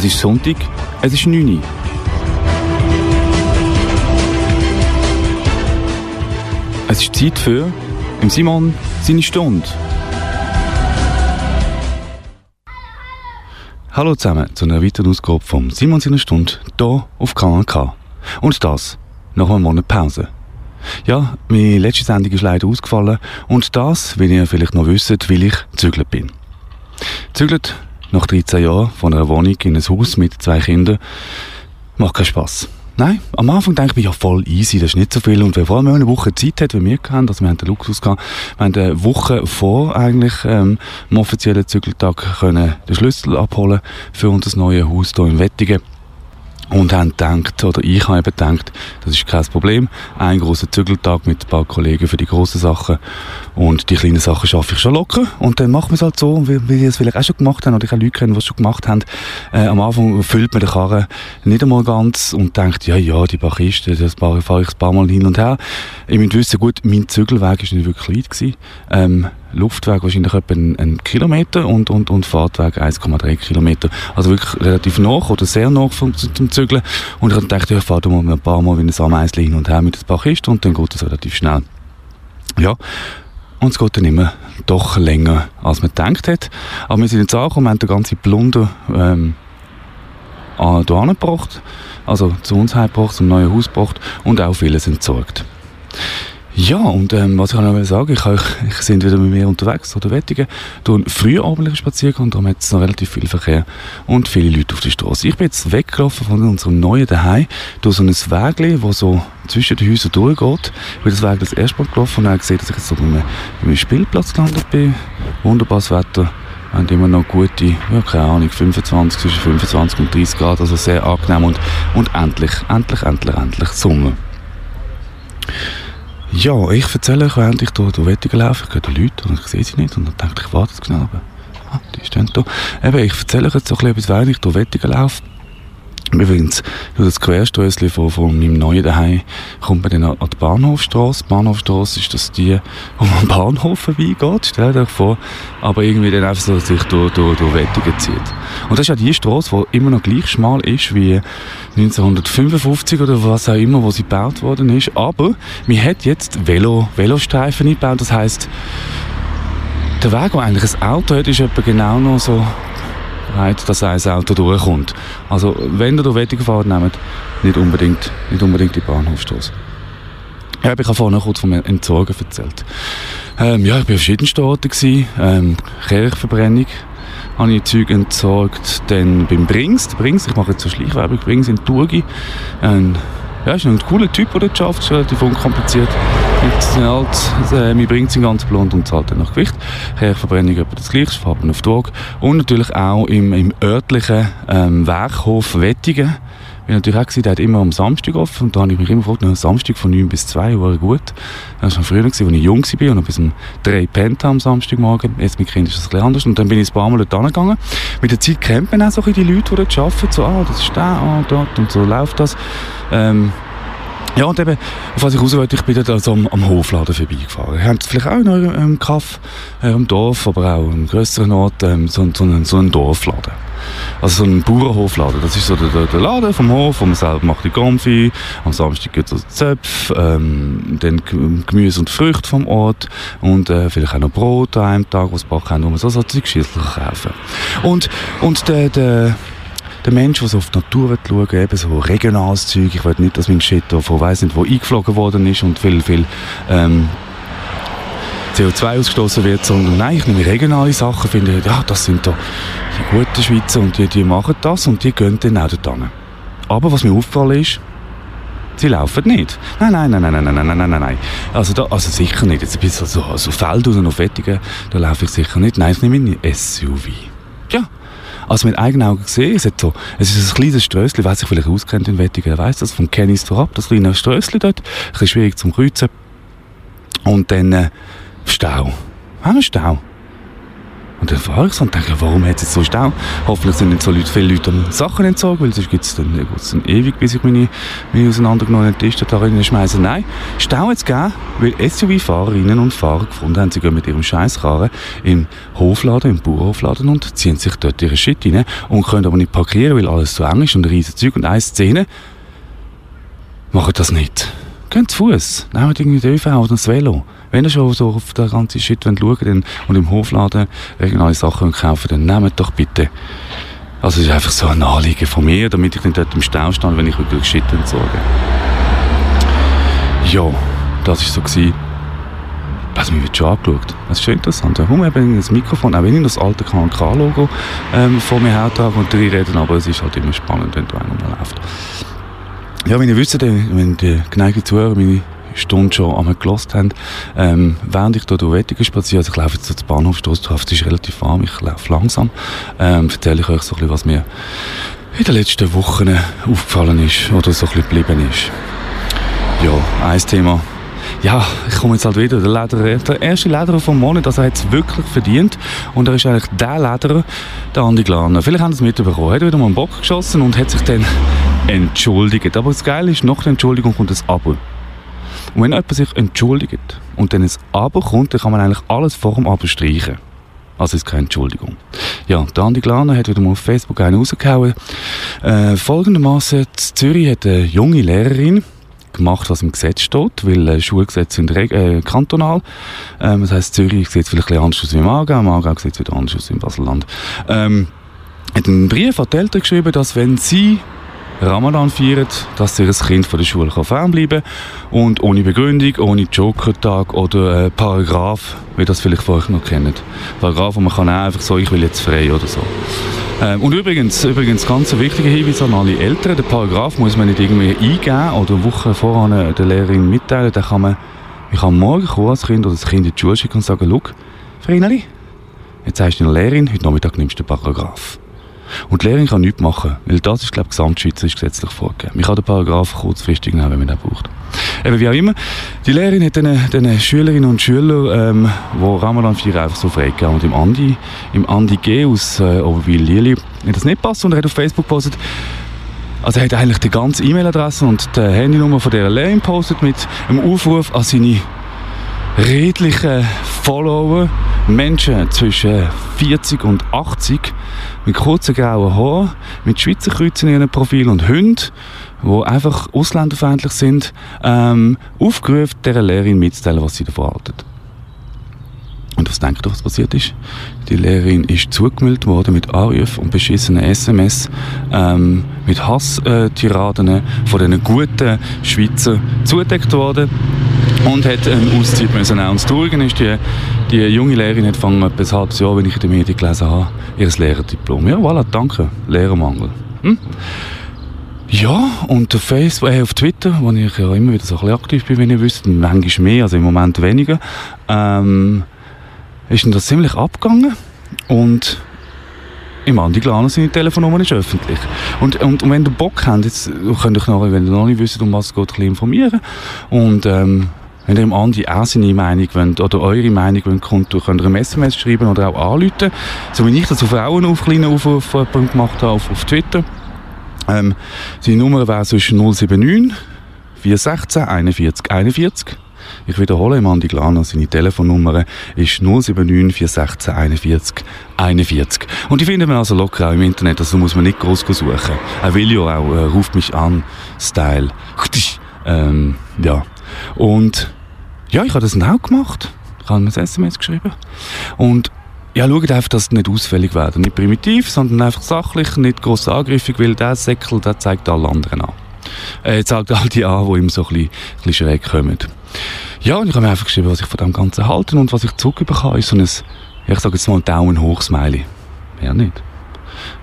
Es ist Sonntag, es ist 9 Uhr. Es ist Zeit für im Simon seine Stunde. Hallo zusammen zu einer weiteren Ausgabe vom Simon seine Stunde hier auf Kanal K. Und das nach einem Monat Pause. Ja, meine letzte Sendung ist leider ausgefallen und das, wie ihr vielleicht noch wisst, weil ich zügelt bin. Zügelt nach 13 Jahren von einer Wohnung in ein Haus mit zwei Kindern macht keinen Spass. Nein, am Anfang denke ich ja voll easy, das ist nicht so viel. Und wenn vor allem eine Woche Zeit hat, wie wir hatten, also wir haben den Luxus gehabt, wir haben eine Woche vor eigentlich ähm, dem offiziellen Zügeltag können den Schlüssel abholen für unser neues Haus hier in Wettigen und haben gedacht, oder ich habe eben gedacht, das ist kein Problem. Ein großer Zügeltag mit ein paar Kollegen für die grossen Sachen und die kleinen Sachen schaffe ich schon locker und dann machen wir es halt so, wie, wie wir es vielleicht auch schon gemacht haben oder ich auch Leute kennen, die es schon gemacht haben. Äh, am Anfang füllt man den Karren nicht einmal ganz und denkt, ja, ja, die paar Kisten, das fahre ich ein paar Mal hin und her. Ich muss wissen, gut, mein Zügelweg ist nicht wirklich klein gewesen. Ähm, Luftweg wahrscheinlich etwa einen, einen Kilometer und, und, und Fahrtweg 1,3 Kilometer. Also wirklich relativ nach oder sehr nach zum, Zügeln. Und ich habe gedacht, ich fahre mal ein paar Mal wie ein Ameisli hin und her mit ein paar Kisten und dann geht es relativ schnell. Ja. Und es geht dann immer doch länger, als man gedacht hat. Aber wir sind jetzt angekommen, wir haben den ganzen Plunder ähm, hier angebracht, also zu uns heimgebracht, zum neuen Haus gebracht und auch vieles entsorgt. Ja, und ähm, was ich noch sagen ich, ich sind wieder mit mir unterwegs, oder Wettigen, durch einen frühabendlichen Spaziergang, darum hat es noch relativ viel Verkehr und viele Leute auf der Straße. Ich bin jetzt weggelaufen von unserem neuen Daheim durch so ein Weg, das so zwischen den Häusern durchgeht. Ich bin das Weg das erste Mal gelaufen und habe gesehen, dass ich jetzt so bei einem, bei einem Spielplatz gelandet bin. Wunderbares Wetter. Wir haben immer noch gute, ja, keine Ahnung, 25, zwischen 25 und 30 Grad, also sehr angenehm und, und endlich, endlich, endlich, endlich Sommer. Ja, ich erzähle euch, während ich durch Wettigen laufe, ich höre Leute und ich sehe sie nicht und dann denke ich, warte jetzt aber ah, die stehen da. Eben, ich erzähle euch jetzt so ein bisschen, während ich durch Wettigen laufe. Übrigens, durch das Querströssli von, von meinem neuen Daheim kommt man dann an die Bahnhofstrasse. Bahnhofstrasse ist das die, wo man am Bahnhof vorbeigeht, stell dir vor. Aber irgendwie dann einfach so sich durch, durch, durch Wettigen zieht. Und das ist ja die Strasse, die immer noch gleich schmal ist wie 1955 oder was auch immer, wo sie gebaut worden ist. Aber man hat jetzt Velo, Velostreifen eingebaut. Das heisst, der Weg, wo eigentlich ein Auto hat, ist etwa genau noch so breit, dass ein Auto durchkommt. Also, wenn ihr durch Wettigen fahrt, nehmt nicht unbedingt, nicht unbedingt die Bahnhofstrasse. Ja, ich habe vorhin kurz vom Entsorgen erzählt. Ähm, ja, ich war auf verschiedenen Orten. Ähm, Kirchverbrennung habe ich Zeug entsorgt. Dann beim Brings, Brings, ich mache jetzt so Schleichwerbung, Brings in Turgi. Ähm, ja, ist ein cooler Typ, der das schafft, ist relativ unkompliziert. Halt, äh, man bringt ihn ganz blond und zahlt dann nach Gewicht. Kirchverbrennung etwa das gleiche, Farben auf die. Und natürlich auch im, im örtlichen ähm, Werkhof Wettigen bin natürlich auch gesehen, der hat immer am Samstag offen und da habe ich mich immer gefragt, am Samstag von 9 bis 2 Uhr gut. Das war schon früher, als ich jung war und bis um 3 pennt am Samstagmorgen. Jetzt mit Kindern ist das ein anders und dann bin ich ein paar Mal dort angegangen. Mit der Zeit kennt man auch so die Leute, die dort arbeiten, so, ah, das ist der, ah, dort und so läuft das. Ähm, ja, und eben, auf was ich raus wollte, ich bin dort also am, am Hofladen vorbeigefahren. Ihr habt vielleicht auch noch im Kaff, äh, im Dorf, aber auch im grösseren Ort, ähm, so, so, einen, so einen Dorfladen. Also so ein Bauernhofladen. Das ist so der, der, Laden vom Hof, wo man selber macht die Konfi. Am Samstag gibt es Zöpfe, ähm, dann Gemüse und Früchte vom Ort und äh, vielleicht auch noch Brot an einem Tag, was backen haben, wo man so, so Zeugschüssel kaufen Und, und der, der der Mensch, der so auf die Natur will, eben so regionales Zeug. Ich will nicht, dass mein Shit von weiss nicht wo eingeflogen worden ist und viel, viel ähm, CO2 ausgestoßen wird, sondern nein, ich nehme regionale Sachen, finde, ja, das sind da die guten Schweizer und die, die machen das und die gehen dann auch dorthin. Aber was mir aufgefallen ist, sie laufen nicht. Nein, nein, nein, nein, nein, nein, nein, nein, nein. Also, da, also sicher nicht. Jetzt ein bisschen so, so Feld oder noch Wettigen, da laufe ich sicher nicht. Nein, ich nehme ein SUV. Ja. Also mit eigenen Augen gesehen, es, so, es ist ein kleines Strössli, wer sich vielleicht auskennt in Wettigen, weiss das, von Kennis ab, das kleine Strössli dort, ein bisschen schwierig zum Kreuzen. Und dann äh, Stau. Ah, Stau. Und dann fahre ich so und denke, warum hat es jetzt so Stau? Hoffentlich sind nicht so Leute, viele Leute am Sachen entsorgen, weil sonst gibt es dann, dann ewig, bis ich meine, meine auseinandergenommenen Tische da rein schmeiße. Nein, Stau hat es gegeben, weil SUV-Fahrerinnen und Fahrer gefunden haben, sie gehen mit ihrem Scheißkarren im Hofladen, im Bauernhofladen und ziehen sich dort ihre Shit rein und können aber nicht parkieren, weil alles zu eng ist und riesen Zeug und eine Szene machen das nicht. Gehen zu Fuß, nehmen irgendwie den ÖV oder das Velo. Wenn ihr schon so auf den ganzen Shit schauen wollt und im Hofladen regionale Sachen kaufen dann nehmt doch bitte. Also es ist einfach so ein Anliegen von mir, damit ich nicht dort im Stau stehe, wenn ich wirklich Shit entsorge. Ja, das war so. Gewesen. Also mir wird schon angeschaut. Das ist schon interessant. Warum eben das Mikrofon, auch wenn ich das alte K&K-Logo ähm, vor mir habe und reden, aber es ist halt immer spannend, wenn da einer läuft. Ja, wie ihr wisst, wenn die geneigten Zuhörer meine Stunde schon einmal gelost haben, ähm, während ich hier durch Wettigen spaziere, also ich laufe jetzt zur Bahnhofstrasse, es ist relativ warm, ich laufe langsam, ähm, erzähle ich euch so ein bisschen, was mir in den letzten Wochen aufgefallen ist oder so ein bisschen geblieben ist. Ja, ein Thema. Ja, ich komme jetzt halt wieder. Der, Lederer, der erste Lederer vom Monat, also er hat es wirklich verdient. Und er ist eigentlich der Lederer, der Andi Glaner. Vielleicht haben Sie es mitbekommen. Er hat wieder mal einen Bock geschossen und hat sich dann entschuldigt. Aber das Geile ist, nach der Entschuldigung kommt das Abo. Und wenn jemand sich entschuldigt und dann ein Abo kommt, dann kann man eigentlich alles vor dem Abo streichen. Also ist keine Entschuldigung. Ja, der Andi Glaner hat wieder mal auf Facebook einen rausgehauen. Äh, folgendermaßen, Zürich hat eine junge Lehrerin, gemacht, was im Gesetz steht, weil äh, Schulgesetze sind äh, kantonal. Ähm, das heisst, Zürich sieht vielleicht ein bisschen anders aus wie im Aargau, im Aargau sieht es wieder anders aus wie im Baselland. Ähm, hat einen Brief an die Eltern geschrieben, dass wenn sie Ramadan feiern, dass ihr Kind von der Schule fernbleiben kann und ohne Begründung, ohne Joker-Tag oder äh, Paragraph, wie das vielleicht vorher noch kennt. Paragraph, wo man kann einfach so, ich will jetzt frei oder so. Ähm, und übrigens, übrigens ganz ein wichtiger Hinweis an alle Eltern, den Paragraph muss man nicht irgendwie eingeben oder eine Woche vorher der Lehrerin mitteilen, dann kann man, ich kann morgen kommen als Kind oder das Kind in die Schule schicken und sagen, schau, Vreneli, jetzt sagst du der Lehrerin, heute Nachmittag nimmst du den Paragraph. Und die Lehrerin kann nichts machen, weil das ist, glaube ich, gesamtschweizerisch gesetzlich vorgegeben. Man kann den Paragraph kurzfristig nehmen, wenn man den braucht. Eben wie auch immer, die Lehrerin hat den, den Schülerinnen und Schülern, ähm, die Ramadan 4 einfach so freigegeben. Und im Andi, im Andi G aus äh, Oberwil-Lili hat das nicht passt und er hat auf Facebook gepostet, also er hat eigentlich die ganze E-Mail-Adresse und die Handynummer von dieser Lehrerin gepostet mit einem Aufruf an seine redlichen Follower, Menschen zwischen 40 und 80, mit kurzen grauen Haaren, mit Schweizer Kreuzen in ihrem Profil und Hunden, die einfach ausländerfeindlich sind, ähm, aufgerufen, dieser Lehrerin mitzuteilen, was sie davon halten. Und was denkt ihr, was passiert ist? Die Lehrerin ist zugemeldet worden mit Anrufen und beschissenen SMS, ähm, mit Hasstiraden äh, von diesen guten Schweizer zugedeckt worden und hat einen Auszeit müssen das Traurige ist, die, die junge Lehrerin hat fangen etwa ein halbes Jahr, wenn ich in den Medien gelesen habe, ihr Lehrerdiplom. Ja, voilà, danke. Lehrermangel. Hm? Ja, und auf Facebook, äh, auf Twitter, wo ich ja immer wieder so ein bisschen aktiv bin, wenn ihr wisst, manchmal mehr, also im Moment weniger, ähm, ist das ziemlich abgegangen und im Andi Glaner seine Telefonnummer ist öffentlich. Und, und, und wenn ihr Bock habt, jetzt könnt ihr noch, wenn ihr noch nicht wisst, um was es geht, ein informieren. Und ähm, wenn ihr im Andi auch seine Meinung wollt, oder eure Meinung wollt, könnt, ihr ein SMS schreiben oder auch anrufen. So wie ich das auf Frauen auf kleinen Aufruf gemacht habe auf, auf Twitter. Ähm, seine Nummer wäre zwischen 079 416 41 41. Ich wiederhole, im Andi Glaner, seine Telefonnummer ist 079 416 41 41. Und die findet man also locker auch im Internet, also muss man nicht groß suchen. Er will ja auch, äh, ruft mich an, Style. Ähm, ja. Und ja, ich habe das auch gemacht. Ich habe ein SMS geschrieben. Und ja, schaut einfach, dass es nicht ausfällig werden. Nicht primitiv, sondern einfach sachlich, nicht gross angriffig, weil der Säckel, der zeigt alle anderen an. Er zeigt all die an, die ihm so ein bisschen, ein bisschen schräg kommen. Ja, und ich habe mir einfach geschrieben, was ich von dem Ganzen halte und was ich zurückbekomme, ist so ein, ich sage jetzt mal, ein Daumen hoch Smiley. Wer nicht?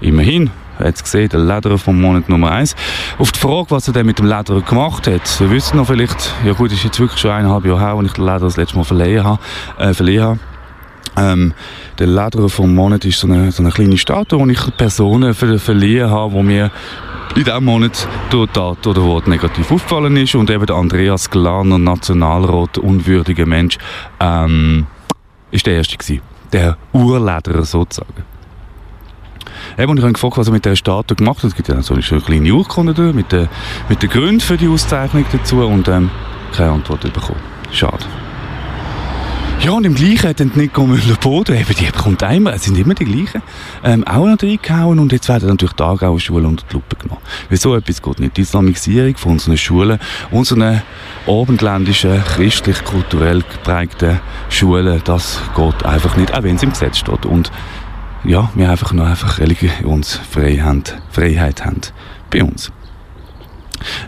Immerhin, hat gesehen, der Lederer vom Monat Nummer 1. Auf die Frage, was er denn mit dem Lederer gemacht hat, wir wissen noch vielleicht, ja gut, ist jetzt wirklich schon eineinhalb Jahre her, als ich den Lederer das letzte Mal verliehen habe. Äh, verliehen habe. Ähm, der Lederer vom Monat ist so eine, so eine kleine Statue, die ich Personen ver verliehen habe, die mir in diesem Monat durch Tat oder Wort negativ aufgefallen ist und eben der Andreas Glaner, Nationalrat, unwürdiger Mensch, ähm, ist der Erste gewesen. der Urlederer sozusagen. Eben, und ich habe gefragt, was er mit dieser Statue gemacht hat. Es gibt ja so eine kleine Urkunde da, mit den, mit den Gründen für die Auszeichnung dazu und ähm, keine Antwort bekommen. Schade. Ja, und im Gleichen hat dann Nico Müller-Boden, eben, die kommt einmal, es sind immer die gleichen, ähm, auch noch reingehauen und jetzt werden natürlich die Aargauer Schulen unter die Lupe genommen. Wieso etwas geht nicht? Die Islamisierung von unseren Schulen, unseren abendländischen, christlich-kulturell geprägten Schulen, das geht einfach nicht, auch wenn es im Gesetz steht. Und ja, wir einfach noch einfach Religionsfreiheit Freiheit haben bei uns.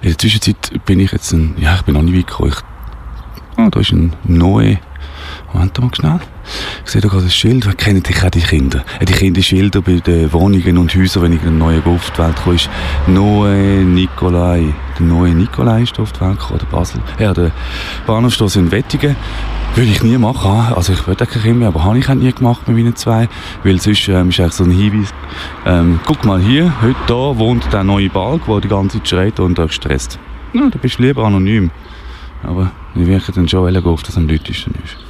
In der Zwischenzeit bin ich jetzt ein, ja, ich bin noch nicht weit gekommen. Ich, ah, da ist ein Noe Moment mal schnell. Ich sehe da gerade ein Schild. Wer kennt dich auch die Kinder? Äh, die Kinder Schilder bei den Wohnungen und Häusern, wenn ich in neue auf die Welt komme, Noe Nikolai. Der neue Nikolai ist auf die Welt gekommen, der Basel. Ja, der Bahnhofstrasse in Wettingen. Würde ich nie machen. Also ich würde kein Kind mehr, aber habe ich auch nie gemacht mit meinen zwei. Weil sonst ähm, ist eigentlich so ein Hinweis. Ähm, guck mal hier, heute da wohnt der neue Balk, der die ganze Zeit schreit und euch stresst. Ja, da bist du lieber anonym. Aber ich wirke dann schon, auf das am lautesten ist.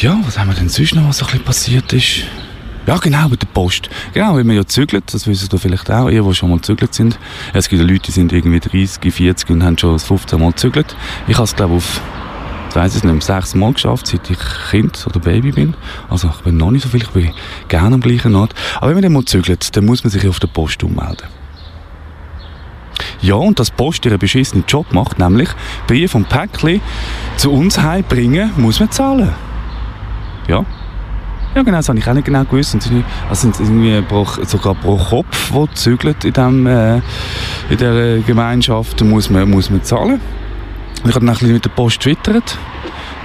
Ja, was haben wir denn sonst noch, was so ein passiert ist? Ja, genau, mit der Post. Genau, wenn man ja zügelt, das wissen ihr vielleicht auch, ihr, die schon mal zügelt sind. Es gibt Leute, die sind irgendwie 30, 40 und haben schon 15 Mal zügelt. Ich habe es, glaube ich, auf, ich weiss es nicht, sechs Mal geschafft, seit ich Kind oder Baby bin. Also ich bin noch nicht so viel, ich bin gerne am gleichen Ort. Aber wenn man dann mal zügelt, dann muss man sich auf der Post ummelden. Ja, und das Post ihren beschissenen Job macht, nämlich Brief und Päckchen zu uns heimbringen, muss man zahlen. Ja. Ja, genau, das habe ich auch nicht genau gewusst. Und also sind irgendwie pro, sogar pro Kopf, der zügelt in, äh, in dieser Gemeinschaft, muss man, muss man zahlen. Ich habe dann ein bisschen mit der Post twittert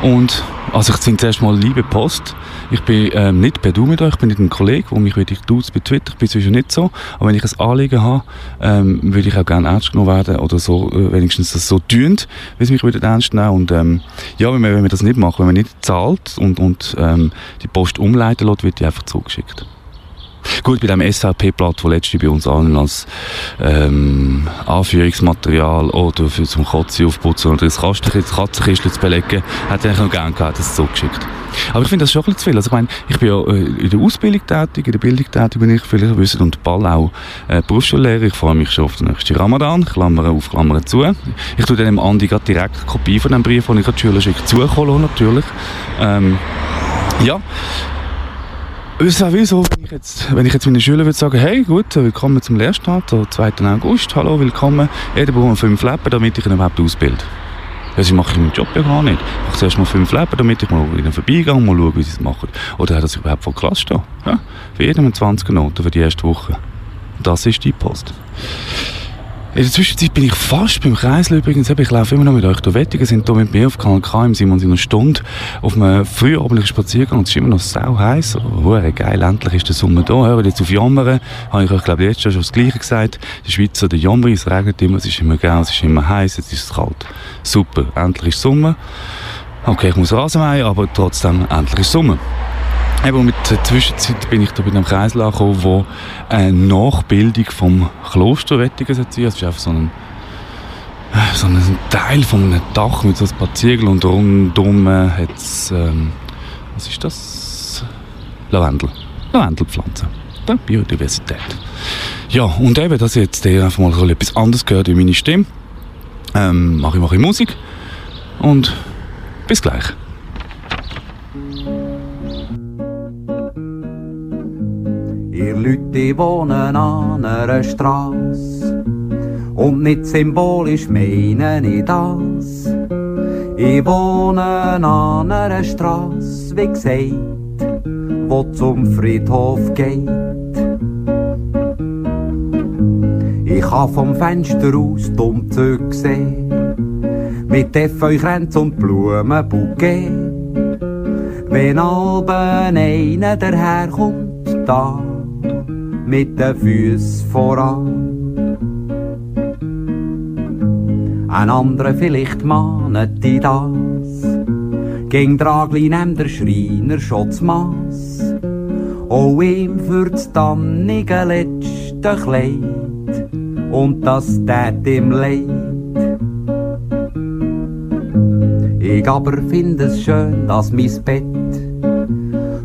und also ich finde zuerst mal liebe Post. Ich bin ähm, nicht per Du mit euch, ich bin nicht ein Kollege, der mich wirklich tut bei Twitter. Ich bin sicher nicht so. Aber wenn ich ein Anliegen habe, ähm, würde ich auch gerne ernst genommen werden oder so, äh, wenigstens das so tun, wie es mich würde ernst nehmen. Und ähm, ja, wenn man, wenn man das nicht macht, wenn man nicht zahlt und, und ähm, die Post umleiten lässt, wird die einfach zugeschickt. Gut, bei dem SVP-Blatt, das letzte bei uns allen als ähm, Anführungsmaterial oder für zum Kotze aufputzen oder das Katzenkistchen zu belegen, er eigentlich noch gerne gehabt, das zugeschickt. Aber ich finde das schon ein bisschen zu viel. Also ich meine, ich bin ja äh, in der Ausbildung tätig, in der Bildung tätig, bin ich vielleicht wissen, und bald auch äh, Berufsschullehrer. Ich freue mich schon auf den nächsten Ramadan, Klammer auf, Klammer zu. Ich tue dem Andi gerade direkt eine Kopie von dem Brief, den ich gerade die Schüler schicke, zukommen natürlich. Ähm, ja, es wäre wenn ich jetzt, wenn ich jetzt meinen Schülern würde sagen, hey, gut, willkommen zum Lehrstart, am 2. August, hallo, willkommen. Jeder braucht fünf Leben, damit ich ihn überhaupt ausbilde. Das mache ich meinen Job ja gar nicht. Ich mache zuerst mal fünf Leben, damit ich mal ihnen vorbeigehe und mal schaue, wie sie es machen. Oder hat das überhaupt vor Klasse stehen? Ja? Für jeden 20 Noten für die erste Woche. Das ist die Post. In der Zwischenzeit bin ich fast beim Kreisel übrigens. Ich laufe immer noch mit euch durch Wettigen, sind hier mit mir auf Kanal K im Simon in einer Stunde auf einem frühabendlichen Spaziergang. Es ist immer noch sau heiß. Oh, geil, endlich ist der Sommer da. Hört jetzt auf Jammern. Habe ich euch, glaube ich, letztes schon das Gleiche gesagt. Die Schweizer, der Jammer, es regnet immer, es ist immer geil, es ist immer heiß, es ist kalt. Super, endlich ist Sommer. Okay, ich muss Rasen mähen, aber trotzdem, endlich ist Sommer. Eben mit der Zwischenzeit bin ich da bei einem Kreisel angekommen, wo eine Nachbildung vom Kloster Wettigen sein Es ist einfach so ein, so ein Teil von einem Dach mit so ein paar Ziegeln und rundum hat es, ähm, was ist das? Lavendel. Lavendelpflanzen. Biodiversität. Ja, und eben, dass ich jetzt einfach mal etwas anderes gehört wie meine Stimme, ähm, mache ich mal Musik und bis gleich. Leute wohnen an einer Straße und nicht symbolisch meine ich das. Ich wohne an einer Straße, wie gesagt, wo zum Friedhof geht. Ich kann vom Fenster aus die Umzüge sehen, mit Efeukränz und Blumenbouquet. Wenn alben einer daherkommt, da mit den Füßen voran. Ein anderer vielleicht mahnet die das, ging Dragli nem der Schreiner schon Mass, auch ihm für das dannige letzte Kleid und das tät ihm leid. Ich aber finde es schön, dass mein Bett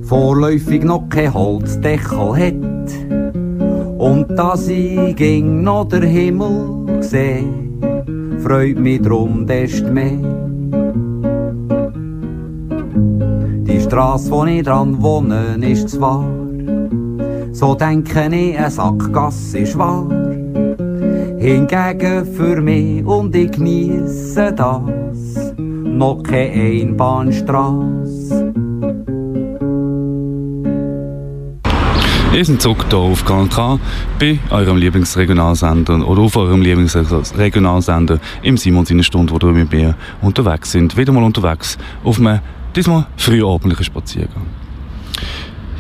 vorläufig noch kein Holzdeckel hat. Und dass ich ging noch der Himmel seh, freut mich drum desto mehr. Die Straße, wo ich dran wohne, ist zwar, so denke ich, ein Sackgasse ist wahr. Hingegen für mich und ich genieße das, noch keine Einbahnstraße. Ihr seid zurück hier auf Kanal K bei eurem Lieblingsregionalsender oder auf eurem Lieblingsregionalsender im Simon seine Stunde, wo wir mit mir unterwegs sind. Wieder mal unterwegs auf einem diesmal frühabendlichen Spaziergang.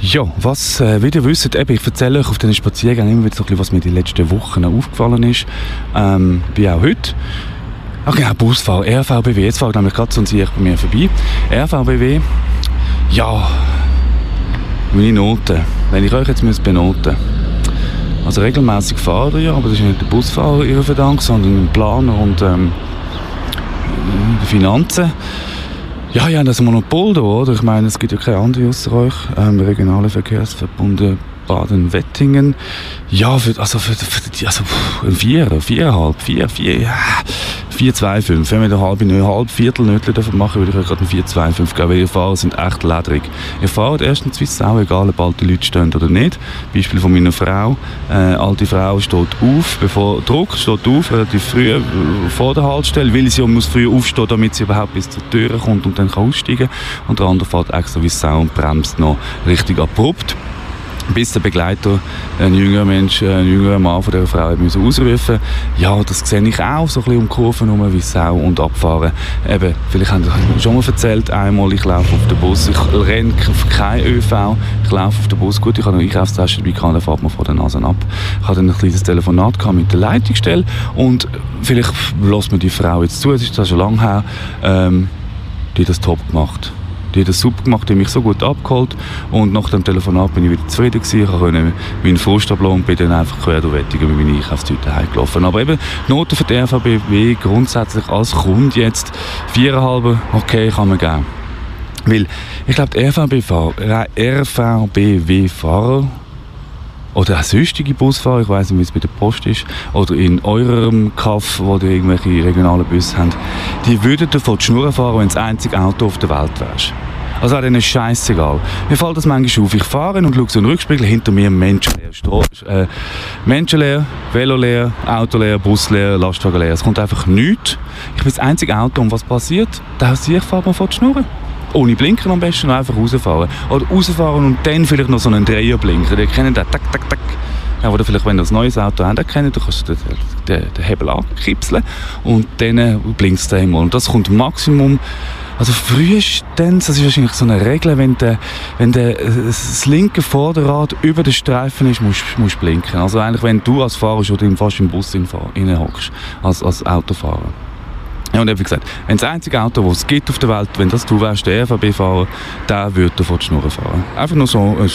Ja, was, äh, wie ihr wisst, eben, ich erzähle euch auf diesen Spaziergängen immer wieder so ein bisschen, was mir die letzten Wochen aufgefallen ist. Ähm, wie auch heute. Ach genau, Busfahrer, RVBW, jetzt fahrt nämlich gerade so ein Sieg bei mir vorbei. RVBW, ja, meine Noten. Wenn ich euch jetzt müsste benoten Also regelmäßig fahre ich, aber das ist nicht der Busfahrer ihrer Verdank, sondern ein Planer und ähm, die Finanzen. Ja, ja, das Monopol da, oder? Ich meine, es gibt ja keine andere außer euch. Ähm, regionale Verkehrsverbunde Baden-Wettingen. Ja, für, also für, für also ein Vierer, viereinhalb, vier, vier, ja, 4,25. Wenn wir eine halbe, eine halbe Viertel davon machen, würde ich euch gerade ein 4,25 geben, weil ihr Fahrer sind echt ledrig. Ihr fahrt erstens es auch egal, ob alte Leute stehen oder nicht. Beispiel von meiner Frau. Äh, alte Frau steht auf, bevor Druck, steht auf, relativ früh äh, vor der Haltestelle, weil sie muss früh aufstehen, damit sie überhaupt bis zur Tür kommt und dann kann aussteigen. Und der andere fährt extra wie Sau und bremst noch richtig abrupt bis der Begleiter, ein jüngerer Mensch, ein jüngerer Mann von dieser Frau müssen ausrufen. Ja, das sehe ich auch, so ein bisschen um Kurven herum, wie Sau und abfahren. Eben, vielleicht haben Sie schon mal erzählt, einmal, ich laufe auf den Bus, ich renne auf kein ÖV, ich laufe auf den Bus, gut, ich habe eine Einkaufstasche dabei, dann fährt man vor der Nase ab. Ich hatte dann ein kleines Telefonat mit der Leitungsstelle und vielleicht lässt mir die Frau jetzt zu, es ist das schon lange her, ähm, die hat das top gemacht die hat das super gemacht, die hat mich so gut abgeholt und nach dem Telefonat bin ich wieder zufrieden gewesen. Ich konnte meinen Frust und bin dann einfach quer durch Wettigen mit meinen Einkaufstüten heimgelaufen. Aber eben, die Noten für die RVBW grundsätzlich als Kunde jetzt viereinhalb, okay, kann man geben. Weil, ich glaube, die RVBW-Fahrer, RVBW oder auch sonstige Busfahrer, ich weiß nicht, wie es bei der Post ist, oder in eurem Kaff, wo ihr irgendwelche regionalen Busse habt, die würden davon die Schnur fahren, wenn das einzige Auto auf der Welt wärst. Also wäre denen scheißegal. Mir fällt das manchmal auf. Ich fahre und schaue so einen Rückspiegel, hinter mir menschenleer. Stro äh, menschenleer, Velo leer, Auto leer, Bus leer, Lastwagen leer. Es kommt einfach nichts. Ich bin das einzige Auto und was passiert? Da ich fahrt man vor die Schnur ohne Blinken am besten einfach rausfahren. Oder rausfahren und dann vielleicht noch so einen Dreier blinken. Die kennen den, tak, tak, tak. Ja, oder vielleicht, wenn du ein neues Auto habt, kennt, dann kannst du den, den, den Hebel ankipseln und dann blinkst du einmal. Und das kommt Maximum also frühestens, das ist wahrscheinlich so eine Regel, wenn, der, wenn der, das linke Vorderrad über den Streifen ist, musst du blinken. Also eigentlich, wenn du als Fahrer schon fast im Bus hockst, als, als Autofahrer. Ja, und wie gesagt, wenn das einzige Auto, das es gibt auf der Welt, wenn das du wärst, der RVB-Fahrer, der würde vor die Schnur fahren. Einfach nur so ein,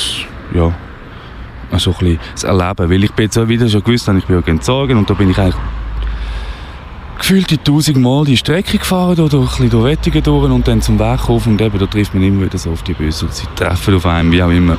ja, so ein bisschen das Erleben. Weil ich bin jetzt wieder schon gewusst, ich bin ja entsorgen und da bin ich eigentlich gefühlt die tausend Mal die Strecke gefahren, oder durch, ein durch Wettingen durch und dann zum Weg auf und eben, da trifft man immer wieder so auf die Bösen und sie treffen auf einem, wie auch immer.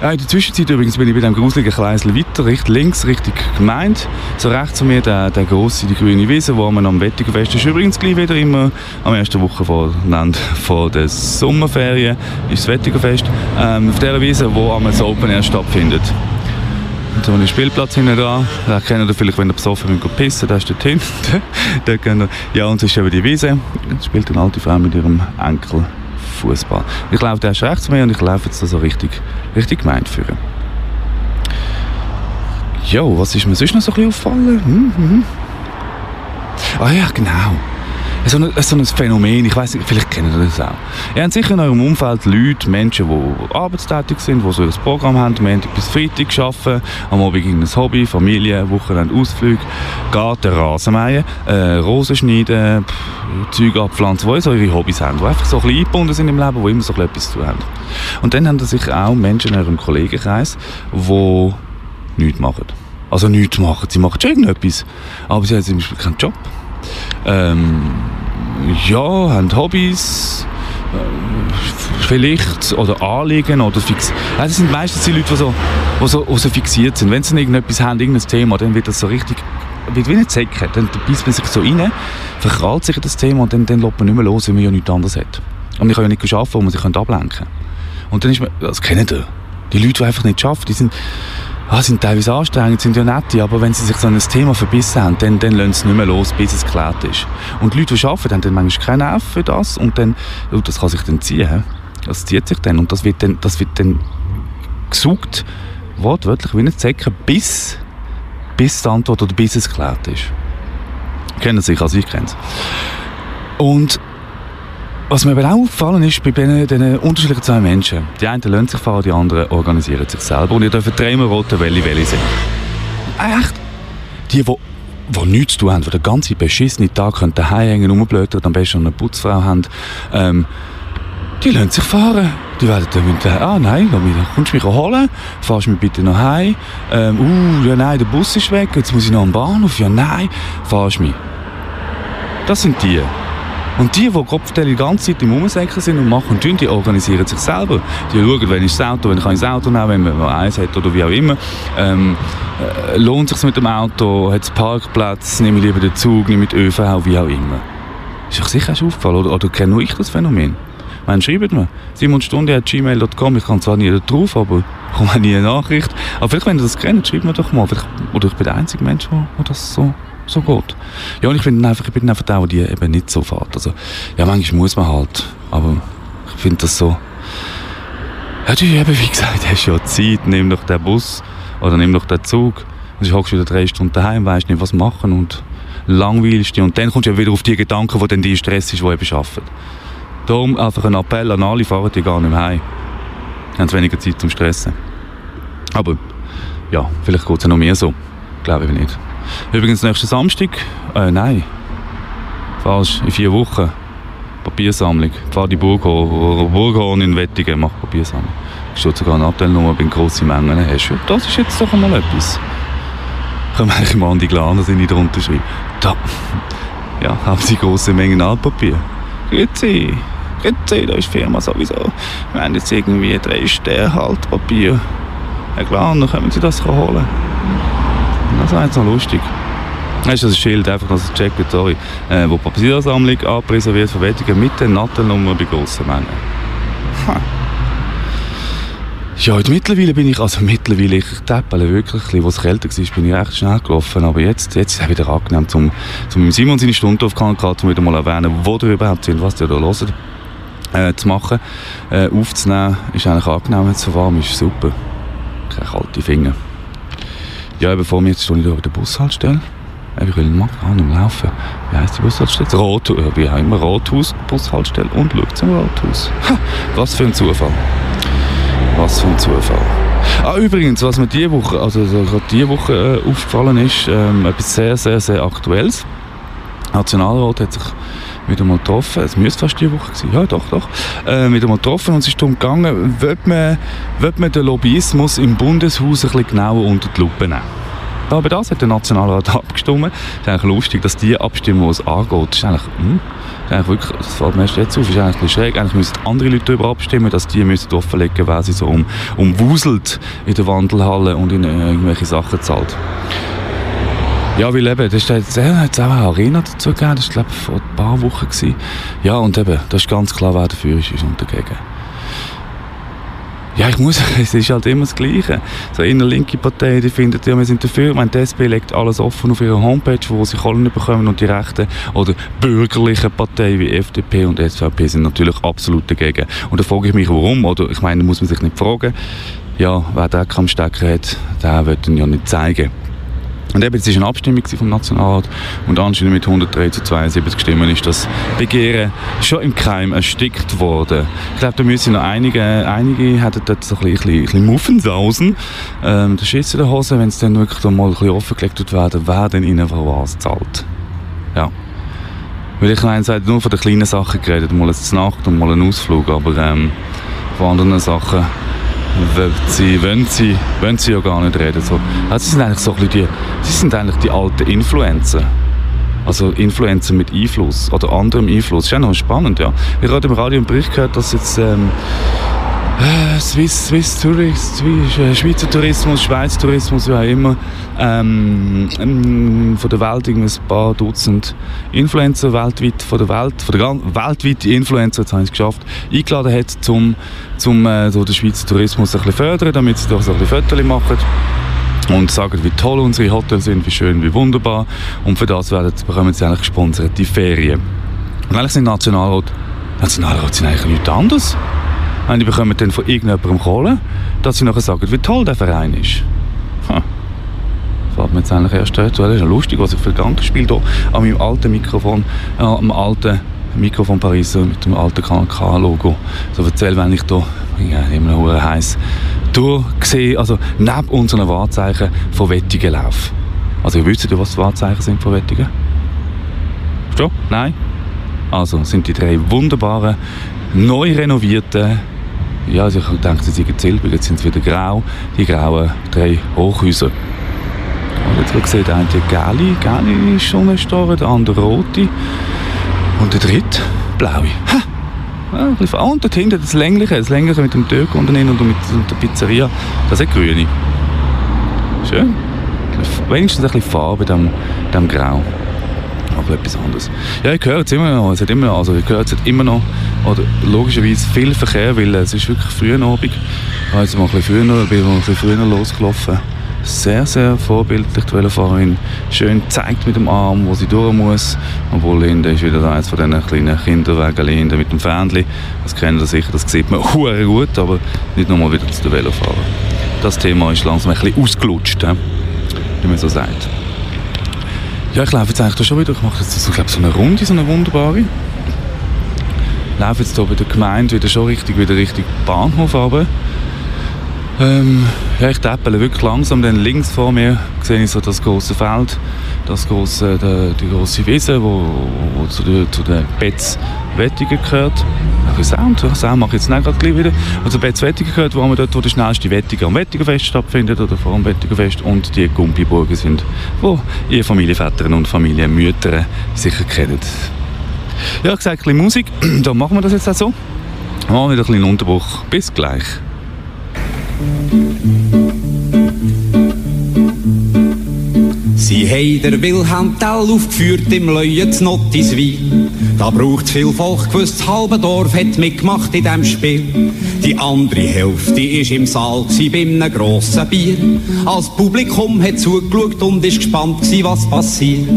Ja, in der Zwischenzeit übrigens bin ich bei dem gruseligen Kreisel weiter, Richtung links, Richtung Gemeinde. So rechts von mir der, der grosse, die grüne Wiese, wo man am Wettigenfest ist. Übrigens gleich wieder immer am ersten Woche vor, vor der Sommerferien ist das Wettigenfest. Ähm, auf dieser Wiese, wo am Open Air stattfindet. Und so einen Spielplatz hinten dran. Den kennt ihr vielleicht, wenn ihr besoffen mit pissen, da ist dort hinten. ja, und es ist eben die Wiese. Da spielt eine alte Frau mit ihrem Enkel Fußball. Ich laufe erst rechts mir und ich laufe jetzt so richtig, richtig gemeint führen. Jo, was ist mir sonst noch so ein bisschen aufgefallen? Hm, hm. hm. Ah ja, genau so ein, so ein Phänomen, ich weiß nicht, vielleicht kennen ihr das auch. Ihr habt sicher in eurem Umfeld Leute, Menschen, die arbeitstätig sind, die so ein Programm haben, Montag bis Freitag arbeiten, am Abend ein Hobby, Familie, Wochenende Ausflüge, Garten, Rasenmähen, äh, Rosen schneiden, Zeug abpflanzen, die so ihre Hobbys haben, die einfach so ein bisschen eingebunden sind im Leben, die immer so etwas zu haben. Und dann haben da sicher auch Menschen in eurem Kollegenkreis, die nichts machen. Also nichts machen, sie machen schon irgendetwas, aber sie haben zum Beispiel keinen Job. Ähm, ja, haben Hobbys, äh, vielleicht, oder Anliegen, oder fix. Das sind meistens die Leute, die so, die so, die so fixiert sind. Wenn sie irgendetwas haben, irgendein Thema, dann wird das so richtig, wird wie eine Zecke. Dann beißt man sich so rein, verkrallt sich das Thema und dann, dann lässt man nicht mehr los, weil man ja nichts anderes hat. Und ich kann ja nicht arbeiten, wo man sich ablenken kann. Und dann ist man, das kennen ihr. Die Leute, die einfach nicht schaffen, die sind, ah, sind teilweise anstrengend, sind ja nette, aber wenn sie sich so ein Thema verbissen haben, dann, dann lassen sie nicht mehr los, bis es geklärt ist. Und die Leute, die arbeiten, haben dann manchmal keinen Nerv für das und dann, oh, das kann sich dann ziehen. Das zieht sich dann und das wird dann, das wird dann gesucht, wortwörtlich wie eine Zecke, bis, bis die Antwort oder bis es geklärt ist. Kennen sich, also ich kenne es. Und was mir aber auch aufgefallen ist bei diesen, diesen unterschiedlichen zwei Menschen, die einen lassen sich fahren, die anderen organisieren sich selber und ihr dürft dreimal roten welche welche sind. Echt? Die, die die nichts zu tun haben, die den ganzen beschissenen Tag daheim hängen, rumblöten und am besten eine Putzfrau haben, ähm, die lassen sich fahren. Die werden dann mit, ah nein, kommst du mich holen? Fahrst du mich bitte noch heim? Ähm, uh, ja nein, der Bus ist weg, jetzt muss ich noch am Bahnhof. Ja nein, fahrst du mich. Das sind die. Und die, die Kopfteile die ganze Zeit im Umsäcken sind und machen tun, die organisieren sich selber. Die schauen, wenn ist das Auto, wenn kann ich das Auto nehmen, wenn man eins hat oder wie auch immer. Ähm, äh, lohnt sich mit dem Auto, hat es Parkplatz, nehme ich lieber den Zug, nehme ich den ÖV, wie auch immer. Ist euch sicher schon aufgefallen, oder, oder kenne nur ich das Phänomen? meine, schreibt mir. simonstunde.gmail.com. Ich kann zwar nie drauf, aber ich komme nie eine Nachricht. Aber vielleicht, wenn ihr das kennt, schreibt mir doch mal. Vielleicht, oder ich bin der einzige Mensch, der das so so gut. Ja, und ich bin einfach, ich bin einfach der, die eben nicht so fährt. Also, ja, manchmal muss man halt, aber ich finde das so, ja, du eben, wie gesagt, hast ja Zeit, nimm doch den Bus oder nimm doch den Zug und du hockst wieder drei Stunden daheim, weißt nicht, was machen und langweilst dich und dann kommst du wieder auf die Gedanken, wo dann die Stress ist, die eben arbeiten. Darum einfach ein Appell an alle, fahren die gar nicht mehr heim. Haben weniger Zeit zum Stressen. Aber, ja, vielleicht geht es ja noch mehr so. Glaube ich nicht. Übrigens nächsten Samstag, äh, nein, falsch, in vier Wochen, Papiersammlung. Fahr die Burghorn, in Wettigen, macht Papiersammlung. Steht sogar eine Abteilnummer, wenn grosse Mengen hast. Das ist jetzt doch einmal etwas. Können wir eigentlich mal an die Glaner sind drunter schreiben. Da, ja, haben Sie grosse Mengen Altpapier? Grüezi, grüezi, da ist die Firma sowieso. Wir haben jetzt irgendwie drei Sterne Altpapier. Herr Glaner, können Sie das holen? Das ist jetzt noch lustig. Das ist das Schild, einfach, dass es checkt, sorry, äh, wo Papiersammlung angepriesen wird, Verwettigen mit der Nattelnummer bei grossen Mengen. Ja, und mittlerweile bin ich, also mittlerweile, ich täppele wirklich, wo es kälter war, bin ich recht schnell gelaufen, aber jetzt, jetzt ist es wieder angenehm, zum, zum Simon seine Stunde aufgehangen, um wieder mal erwähnen, wo der überhaupt sind, was der da hört, äh, zu machen, äh, aufzunehmen, ist eigentlich angenehm, wenn es so warm ist, super. Keine kalte Finger. Ja, bevor wir jetzt stehe ich da der Bushaltestelle. Ich will mal nicht laufen. Wie heisst die Bushaltestelle? Rot, wie auch immer, Rathaus, Bushaltestelle und schaut zum Rathaus. Ha, was für ein Zufall. Was für ein Zufall. Ah, übrigens, was mir diese Woche, also gerade diese Woche äh, aufgefallen ist, ähm, etwas sehr, sehr, sehr Aktuelles. Nationalrat hat sich wieder mal getroffen. Es müsste fast diese Woche sein. Ja, doch, doch. Äh, wieder mal getroffen und es ist darum gegangen, wird man, wird man den Lobbyismus im Bundeshaus ein bisschen genauer unter die Lupe nehmen. Aber das hat der Nationalrat abgestimmt. Es ist eigentlich lustig, dass die Abstimmung, was angeht, ist eigentlich, hm, ist eigentlich wirklich, das fällt mir erst jetzt auf, ist eigentlich ein schräg. Eigentlich müssen andere Leute darüber abstimmen, dass die müssen offenlegen, wer sie so um, umwuselt in der Wandelhalle und in äh, irgendwelche Sachen zahlt. Ja, weil eben, das hat auch eine Arena dazu gegeben, das war glaube vor ein paar Wochen. Gewesen. Ja, und eben, das ist ganz klar, wer dafür ist, ist und dagegen. Ja, ich muss, es ist halt immer das Gleiche. So eine linke Partei, die findet, ja, wir sind dafür. Ich meine, die SP legt alles offen auf ihrer Homepage, wo sie Kollen bekommen und die Rechten oder bürgerliche Parteien wie FDP und SVP sind natürlich absolut dagegen. Und da frage ich mich, warum, oder ich meine, muss man sich nicht fragen, ja, wer den Kamm stecken hat, der wird ihn ja nicht zeigen. Und eben, es war eine Abstimmung vom Nationalrat und anscheinend mit 103 zu 72 Stimmen ist das Begehren schon im Keim erstickt worden. Ich glaube, da müssen noch einige, einige hätten dort so ein bisschen, Muffensausen. Ähm, der Schiss in der Hose, wenn es dann wirklich mal ein bisschen offengelegt wird wer denn ihnen von was zahlt. Ja. Weil ich meine, es nur von den kleinen Sachen geredet, mal eine Nacht und mal einen Ausflug, aber ähm, von anderen Sachen sie, wollen sie, wollen sie ja gar nicht reden. So. Also sie sind eigentlich so die, sie sind eigentlich die alten Influencer. Also Influencer mit Einfluss oder anderem Einfluss. Das ist ja noch spannend, ja. Ich habe im Radio einen Bericht gehört, dass jetzt ähm, äh, Swiss, Swiss Tourist, äh, Schweizer Tourismus, Schweizer Tourismus, wie auch immer, ähm, ähm, von der Welt ein paar Dutzend Influencer weltweit, von der Welt, von der weltweiten Influencer, jetzt haben sie es geschafft, eingeladen hat, um zum, äh, so den Schweizer Tourismus ein bisschen fördern, damit sie doch so ein bisschen Fotos machen und sagen, wie toll unsere Hotels sind, wie schön, wie wunderbar. Und für das werden, bekommen sie eigentlich gesponsert, die Ferien. Und eigentlich sind Nationalrat, Nationalrat sind eigentlich nichts anderes. Und die bekommen dann von irgendjemandem Kohle, dass sie nachher sagen, wie toll der Verein ist. Hm. Fällt mir jetzt eigentlich erst dort. Das ist ja lustig, was ich für Gedanken spiele hier an meinem alten Mikrofon, äh, am alten Mikrofon Paris mit dem alten KNK-Logo. So erzähl, wenn ich hier ja, immer noch heiß durchsehe, also neben unseren Wahrzeichen von Wettigenlauf. Also ihr wisst ja, was die Wahrzeichen sind von Wettigen? Schon? Nein? Also sind die drei wunderbaren, neu renovierten ja, also ich denke, sie sind silber, jetzt sind sie wieder grau, die grauen drei Hochhäuser. Und jetzt gesehen, der eine gelbe, gelbe ist schon gestorben, der andere rote und der dritte blaue. Ha! Ja, und dort hinten das längliche, das längliche mit dem Türk und mit der Pizzeria, das ist grüne. Schön. Wenigstens ein bisschen Farbe diesem, diesem Grau aber etwas anderes. Ja, ich höre es immer noch. Es hat immer, also ich höre es immer noch, oder logischerweise viel Verkehr, weil es ist wirklich früh Abend. Also mal ein bisschen früher, bin mal ein früher losgelaufen. Sehr, sehr vorbildlich, die Velofahrerin. Schön zeigt mit dem Arm, wo sie durch muss. Obwohl hinten ist wieder eines von diesen kleinen Kinderwegen mit dem Fähnchen. Das kennen Sie sicher, das sieht man sehr gut, aber nicht nochmal wieder zu den Velofahrern. Das Thema ist langsam ein bisschen ausgelutscht, wie man so sagt. Ja, ich laufe jetzt eigentlich schon wieder. Ich mache jetzt so, glaube so eine Runde, so eine wunderbare. Ich laufe jetzt hier bei der Gemeinde wieder schon richtig, wieder Richtung Bahnhof runter. Ähm, ich täppele wirklich langsam. Dann links vor mir sehe ich so das große Feld, das große, die, die große Wiese, wo, wo zu, zu den Betz Wettigen gehört. Ein Sound, Sound mache ich jetzt nicht gleich wieder. Also Betz Wettigen gehört, wo wir dort, wo der schnellste Wettiger am Wettigerfest stattfindet oder vor dem Wettigerfest und die Gumpiburgen sind, wo ihr Familienväter und Familienmütter sicher kennen. Ja, sage ein bisschen Musik, da machen wir das jetzt auch so. Machen wir wieder ein bisschen Unterbruch. Bis gleich. Sie haben der Wilhelm Tell aufgeführt im Leuen Nottiswil. Da braucht viel Volk, gewusst, halbe Dorf hat mitgemacht in dem Spiel. Die andere Hälfte ist im Saal bei einem grossen Bier. Als Publikum hat zugeschaut und ist gespannt was passiert.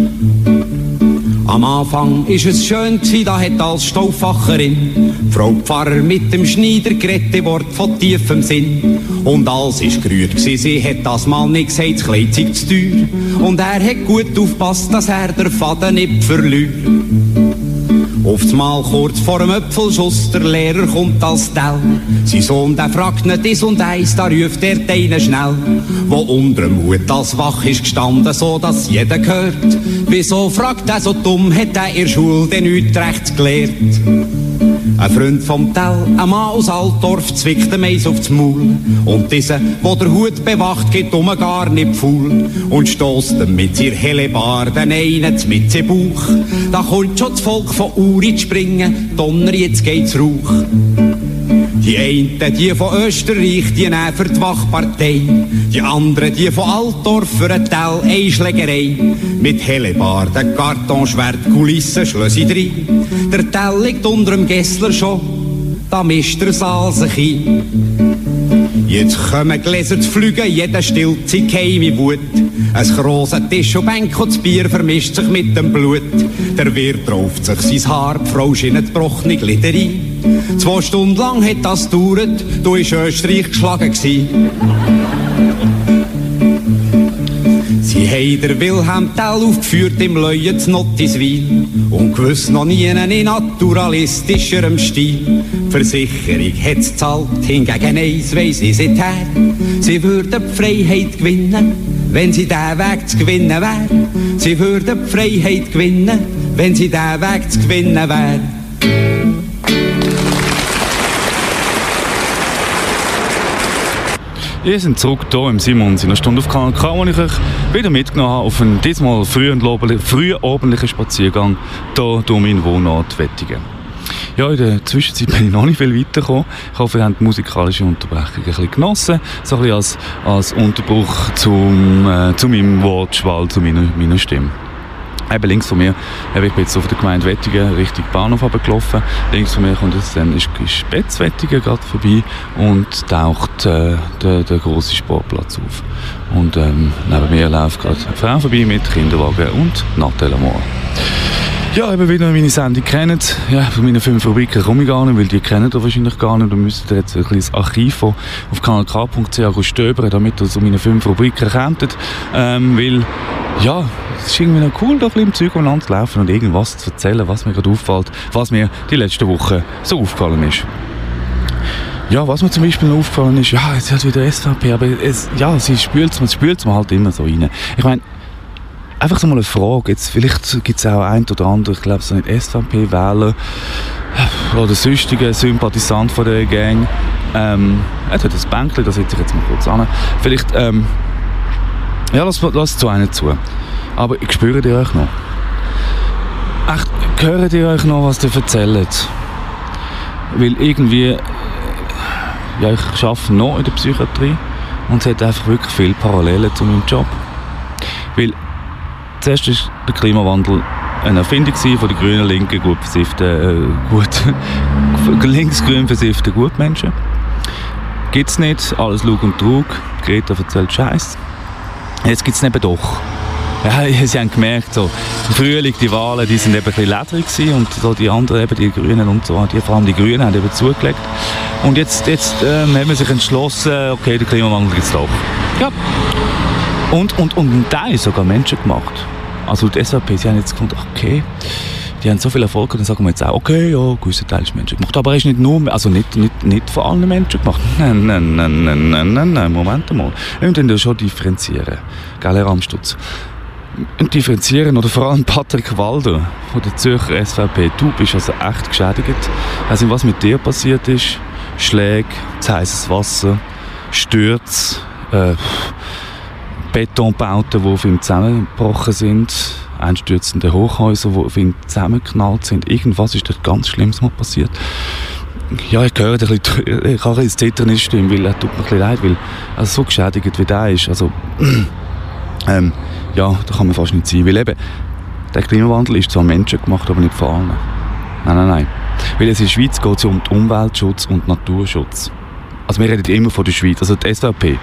Am Anfang ist es schön gewesen, da hat als Stauffacherin Frau Pfarrer mit dem Schneider geredet, Wort von tiefem Sinn. Und alles ist gerührt gewesen, sie hat das mal nicht gesagt, das Kleid zu teuer. Und er hat gut aufpasst, dass er der Faden nicht verliert. Oft mal kurz vor dem Öpfelschuss, der Lehrer kommt als Tell. Sein Sohn, der fragt nicht dies und eins, da ruft er den schnell. Wo unter dem Hut als wach ist gestanden, so dass jeder hört. Wieso fragt er so dumm, hat er in Schule denn nichts rechts gelehrt? Ein Freund vom Tell, ein Mann aus Altdorf, zwickt dem Eis aufs Maul. Und dieser, wo der Hut bewacht, geht um gar nicht faul. Und stößt ihm mit ihr helle Bar den einen mit im Bauch. Da kommt schon das Volk von Uri zu springen, Donner, jetzt geht's Rauch. Die einen, die von Österreich, die nehmen für die Wachpartei. Die anderen, die von Altdorf für ein Teil Einschlägerei. Mit Hellebarden, Kartonschwert, Kulissen, Schlössi drin. Der Tell liegt unter dem Gessler schon, da mischt der Saal sich ein. Jetzt kommen Gläser zu fliegen, jeder stillt sich geheime Wut. Ein grosser Tisch und Bänk und das Bier vermischt sich mit dem Blut. Der Wirt rauft sich sein Haar, die Frau schinnet gebrochene Glieder ein. Zwei Stunden lang hat das gedauert, du ist Österreich geschlagen. Sie haben der Wilhelm Tell aufgeführt im Leuen zu Nottiswil und gewiss noch nie in naturalistischerem Stil. Versicherung hat's zahlt, hingegen eins weiss ich seither. Sie würden die Freiheit gewinnen, wenn sie diesen Weg zu gewinnen wär. Sie würden die Freiheit gewinnen, wenn sie diesen Weg zu gewinnen wär. Wir sind zurück hier im Simons in einer Stunde auf Kanal K, wo ich euch wieder mitgenommen habe auf einen diesmal frühabendlichen Spaziergang hier durch meinen Wohnort Wettigen. Ja, in der Zwischenzeit bin ich noch nicht viel weitergekommen. Ich hoffe, ihr habt die musikalische Unterbrechung ein bisschen genossen. So ein bisschen als, als Unterbruch zum, äh, zu meinem Wortschwall, zu meiner, meiner Stimme. Eben links von mir, ich bin jetzt auf der Gemeinde Wettigen Richtung Bahnhof gelaufen. Links von mir kommt jetzt dann ist, ist Betz Wettigen gerade vorbei und taucht äh, der, der große Sportplatz auf. Und ähm, neben mir läuft gerade eine Frau vorbei mit Kinderwagen und Nathalie Moore. Ja, eben wieder meine Sendung kennt. Ja, von meinen fünf Rubriken komme ich gar nicht, weil die kennen ihr wahrscheinlich gar nicht. Da müsst ihr jetzt ein kleines Archiv auf kanalk.ch stöbern, damit ihr so meine fünf Rubriken kennt. Ähm, weil, ja, es ist irgendwie noch cool, da ein im Zeug umeinander zu laufen und irgendwas zu erzählen, was mir gerade auffällt, was mir die letzten Wochen so aufgefallen ist. Ja, was mir zum Beispiel noch aufgefallen ist, ja, jetzt hat wieder SVP, aber es, ja, sie spült es spült halt immer so rein. Ich meine, einfach so mal eine Frage, jetzt vielleicht gibt es auch ein oder andere, ich glaube so nicht SVP-Wähler oder sonstige Sympathisant von der Gang, ähm, er hat das Bänkchen, da sitze ich jetzt mal kurz an, vielleicht, ähm, ja, lass, lass zu einem zu. Aber ich spüre die euch noch. Echt, hören die euch noch, was ihr erzählt? Weil irgendwie, ja, ich arbeite noch in der Psychiatrie und es hat einfach wirklich viele Parallelen zu meinem Job. Weil zuerst ist der Klimawandel eine Erfindung von den grünen, linken, gut versifften, äh, gut, linksgrün versifften Gutmenschen. Gibt es nicht, alles Lug und Trug, Greta erzählt Scheiß. Jetzt gibt es eben doch. Ja, sie haben gemerkt, so, im Frühling, die Wahlen, die sind eben ein bisschen lederig und so die anderen, eben die Grünen und so, die, vor allem die Grünen, haben eben zugelegt. Und jetzt, jetzt ähm, haben wir sich entschlossen, okay, der Klimawandel gibt es doch. Ja. Und, und, und ein Teil sogar Menschen gemacht. Also die SVP, sie haben jetzt gefunden, okay, die haben so viel Erfolg, dann sagen wir jetzt auch, okay, ja, ein gewisser Teil ist Menschen gemacht. Aber er ist nicht nur, also nicht, nicht, nicht von allen Menschen gemacht. Nein, nein, nein, nein, nein, nein, nein, Moment mal. Wir müssen ja schon differenzieren. Gell, Herr Amstutz? Und differenzieren, oder vor allem Patrick Walder von der Zürcher SVP. Du bist also echt geschädigt. Also was mit dir passiert ist, Schläge, zu heißes Wasser, Stürze, äh, Betonbauten, die auf ihm zusammengebrochen sind, einstürzende Hochhäuser, die auf zusammengeknallt sind. Irgendwas ist dort ganz Schlimmes mal passiert. Ja, ich höre ein bisschen, ich kann ins Zittern nicht stimmen, weil er tut mir ein leid, weil er so geschädigt wie der ist. Also, ähm, ja, da kann man fast nicht sein, weil eben, der Klimawandel ist zwar menschengemacht, aber nicht von allen. Nein, nein, nein. Weil es in der Schweiz geht es um Umweltschutz und Naturschutz. Also wir reden immer von der Schweiz, also die SVP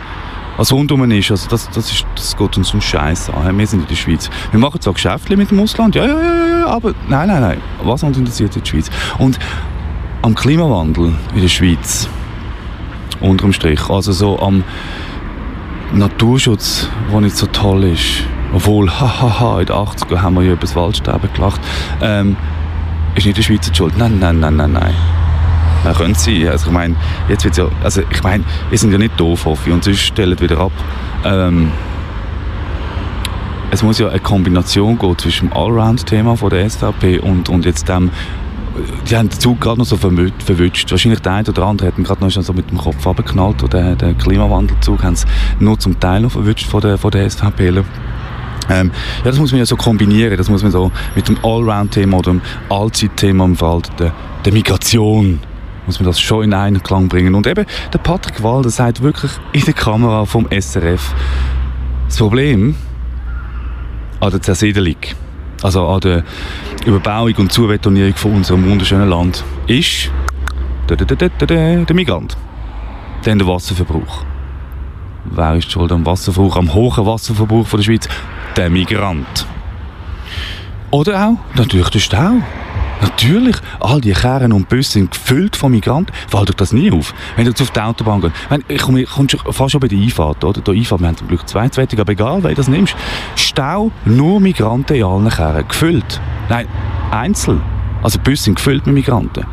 was rundum ist. Also das, das, ist, das geht uns um Scheiß an. Wir sind in der Schweiz. Wir machen zwar Geschäfte mit dem Ausland, ja, ja, ja, ja, aber nein, nein, nein. Was uns interessiert in der Schweiz? Und am Klimawandel in der Schweiz, unterm Strich, also so am Naturschutz, der nicht so toll ist, obwohl, hahaha, in den 80ern haben wir ja über das Waldsterben gelacht, ähm, ist nicht die Schweizer Schuld. Nein, nein, nein, nein, nein. Ja, könnte sein. Also ich meine, jetzt wird's ja, also ich meine, wir sind ja nicht doof, hoffe ich, und sonst stellen wieder ab. Ähm, es muss ja eine Kombination gehen zwischen dem Allround-Thema der SVP und, und jetzt dem die haben den Zug gerade noch so verwünscht. Wahrscheinlich der eine oder andere hat ihn gerade noch so mit dem Kopf abgeknallt. Oder den, Klimawandelzug haben sie nur zum Teil noch verwünscht von der, von der SVP. Ähm, ja, das muss man ja so kombinieren. Das muss man so mit dem Allround-Thema oder dem Allzeit-Thema im Fall der, der Migration muss man das schon in Einklang bringen. Und eben, der Patrick Walder sagt wirklich in der Kamera vom SRF, das Problem an der Zersiedelung, also an der Überbauung und Zubetonierung von unserem wunderschönen Land, ist der Migrant. Dann der Wasserverbrauch. Wer ist schuld am Wasserverbrauch, am hohen Wasserverbrauch von der Schweiz? Der Migrant. Oder auch natürlich der Stau. Natürlich, all die Kehren und Busse sind gefüllt von Migranten. Fällt euch das nie auf? Wenn du jetzt auf die Autobahn gehst. Ich komme komm fast schon bei der Einfahrt, oder? Der Einfahrt, wir haben zum Glück zweizweitig, aber egal, wer das nimmst. Stau, nur Migranten in allen Kehren. Gefüllt. Nein, einzeln. Also Busse sind gefüllt mit Migranten.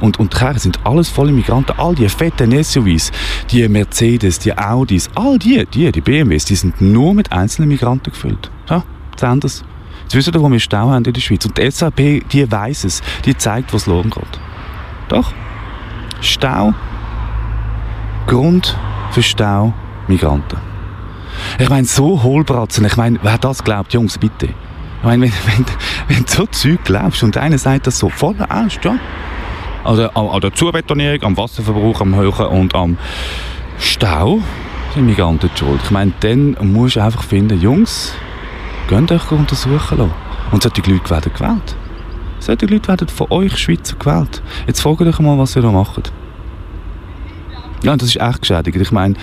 Und, und die Kehren sind alles voll Migranten. All die fetten SUVs, die Mercedes, die Audis, all die, die, die BMWs, die sind nur mit einzelnen Migranten gefüllt. Ja, das Jetzt wissen wir, wo wir Stau haben in der Schweiz. Und die SAP, die weiss es. Die zeigt, was los geht. Doch. Stau. Grund für Stau Migranten. Ich meine, so Hohlbratzen, ich meine, wer das glaubt, Jungs, bitte. Ich meine, wenn, wenn, wenn du so Zeug glaubst und einer sagt das so voller Ernst, ja. Also an, an der Zubetonierung, am Wasserverbrauch, am Höhen und am Stau sind Migranten schuld. Ich meine, dann musst du einfach finden, Jungs, geht euch untersuchen lassen. Und solche Leute werden gewählt. Solche Leute werden von euch Schweizer gewählt. Jetzt fragt euch mal, was ihr da macht. Ja, das ist echt geschädigt. Ich meine,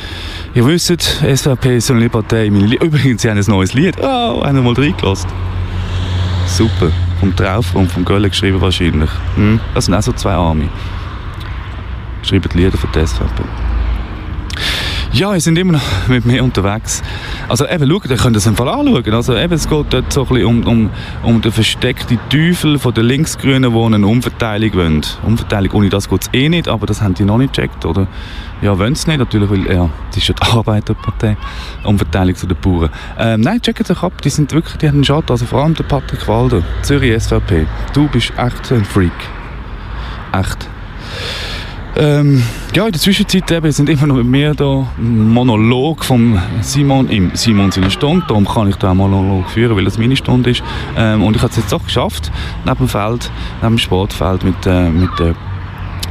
ihr wisst, SVP ist eine Partei. Übrigens, sie haben ein neues Lied. Oh, haben wir mal reingelassen. Super. Vom Trauf und vom Gölle geschrieben wahrscheinlich. Hm? Das sind auch so zwei Arme. Schreiben Lieder für die SVP. Ja, wir sind immer noch mit mir unterwegs. Also eben, schaut, ihr könnt im Fall anschauen. Also eben, es geht dort so ein bisschen um, um, um den versteckten Teufel von den Linksgrünen, die eine Umverteilung wollen. Umverteilung, ohne das geht es eh nicht, aber das haben die noch nicht gecheckt, oder? Ja, wollen sie nicht, natürlich, weil, ja, das ist ja die Arbeiterpartei. Umverteilung zu den Bauern. Ähm, nein, checken sich ab, die sind wirklich, die haben einen Schatten, also vor allem der Patrick Walder, Zürich SVP. Du bist echt ein Freak. Echt. Ähm, ja, in der Zwischenzeit eben, sind immer noch mit mir da Monolog von Simon im Simon seine Stunde. Darum kann ich da einen Monolog führen, weil das meine Stunde ist. Ähm, und ich habe es jetzt doch geschafft, neben dem Feld, neben dem Sportfeld mit, äh, mit der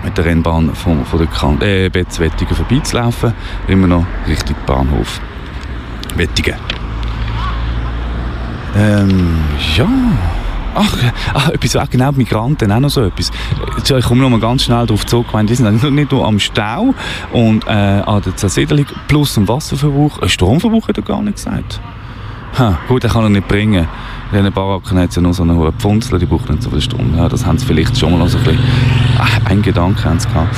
mit der Rennbahn von, von der kan äh, Betz Wettigen vorbeizulaufen. Immer noch Richtung Bahnhof Wettigen. Ähm, ja... Ach, ach etwas auch genau, Migranten, auch noch so etwas. Ich komme noch mal ganz schnell darauf zurück, meine, die sind nicht nur am Stau und äh, an der Zersiedelung plus am Wasserverbrauch. Ein Stromverbrauch hat er gar nicht gesagt. Ha, gut, den kann er nicht bringen. In diesen Baracken hat es ja nur so eine hohe Pfunzel, die brauchen nicht so viel Strom. Ja, das haben sie vielleicht schon mal so ein bisschen, ach, ein Gedanke haben sie gehabt.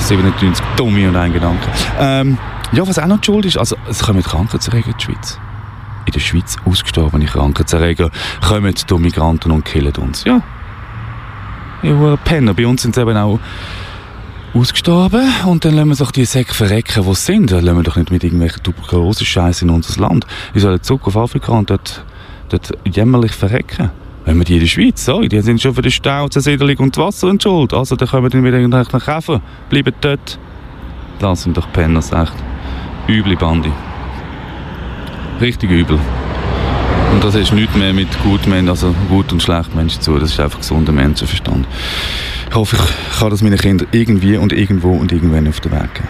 97 Dumme und ein Gedanke. Ähm, ja, was auch noch die Schuld ist, also es kommen Krankheitserreger in die Schweiz in der Schweiz ausgestorbene Krankheitserreger kommen durch Migranten und killen uns. Ja. Ja, Penner. Bei uns sind sie eben auch ausgestorben und dann lassen wir doch die Säcke verrecken, die sind. Dann lassen wir doch nicht mit irgendwelchen Tuberkulose-Scheiß in unser Land. Wir sollen zurück auf Afrika und dort, dort jämmerlich verrecken. Wenn wir die in der Schweiz, sorry, die sind schon für den Stau, Zersiedelung und Wasser Schuld. Also dann können wir dann wieder nach Käfer. Bleiben dort. Das sind doch Penner, echt. Üble Bande richtig übel. Und das ist nichts mehr mit gut also gut und schlecht Menschen zu. Das ist einfach gesunder Menschenverstand. Ich hoffe, ich kann das meinen Kindern irgendwie und irgendwo und irgendwann auf den Weg geben.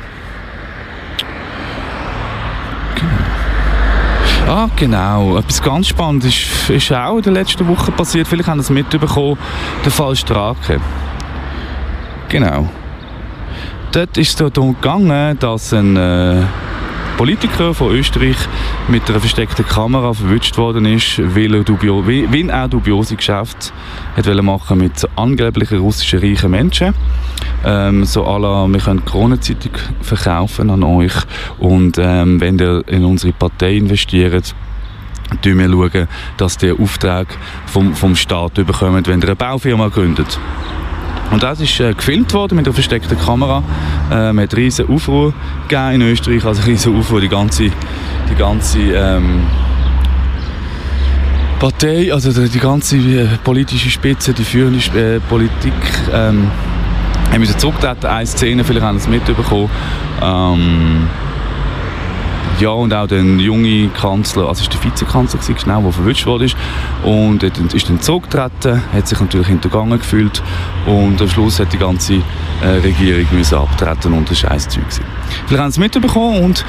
Genau. Ah, genau. Etwas ganz Spannendes ist, ist auch in der letzten Woche passiert. Vielleicht haben Sie es mitbekommen. Der Fall Strake. Genau. Dort ist es darum gegangen, dass ein... Äh, Politiker von Österreich mit einer versteckten Kamera verwünscht worden ist, weil er, dubio weil er dubiose Geschäfte hat machen mit angeblichen russischen reichen Menschen. Ähm, so la, wir können Corona-Zeitung verkaufen an euch und ähm, wenn ihr in unsere Partei investiert, schauen wir schauen, dass der Auftrag vom, vom Staat bekommt, wenn ihr eine Baufirma gründet. Und das ist äh, gefilmt worden mit einer versteckten Kamera. Äh, man hat riesen Aufruhr in Österreich, also riesen Aufruhr, die ganze, die ganze ähm, Partei, also die, ganze äh, politische Spitze, die führende äh, Politik, ähm, haben müssen zurücktreten. Eine Szene, vielleicht haben Sie es mitbekommen. Ähm, ja, und auch der junge Kanzler, also ist der Vizekanzler gewesen, genau, der verwünscht wurde. Und er ist dann zurückgetreten, hat sich natürlich hintergangen gefühlt und am Schluss hat die ganze äh, Regierung müssen abtreten und das war Scheißzeug. Vielleicht haben Sie es mitbekommen und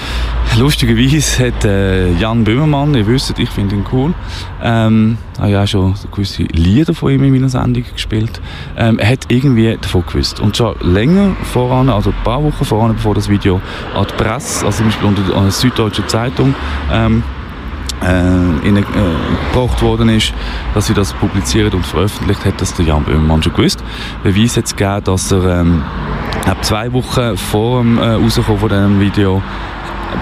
lustigerweise hat äh, Jan Böhmermann, ihr wisst, ich finde ihn cool, ähm, habe ja auch schon gewisse Lieder von ihm in meiner Sendung gespielt, ähm, er hat irgendwie davon gewusst. Und schon länger voran, also ein paar Wochen voran, bevor das Video an die Presse, also zum Beispiel unter der Süddeutschen Zeitung, ähm, äh, in, äh, gebracht worden ist, dass sie das publiziert und veröffentlicht hat, dass der Jan Böhmermann schon gewusst. Beweis hat es gegeben, dass er ähm, zwei Wochen vor dem äh, Rauskommen von diesem Video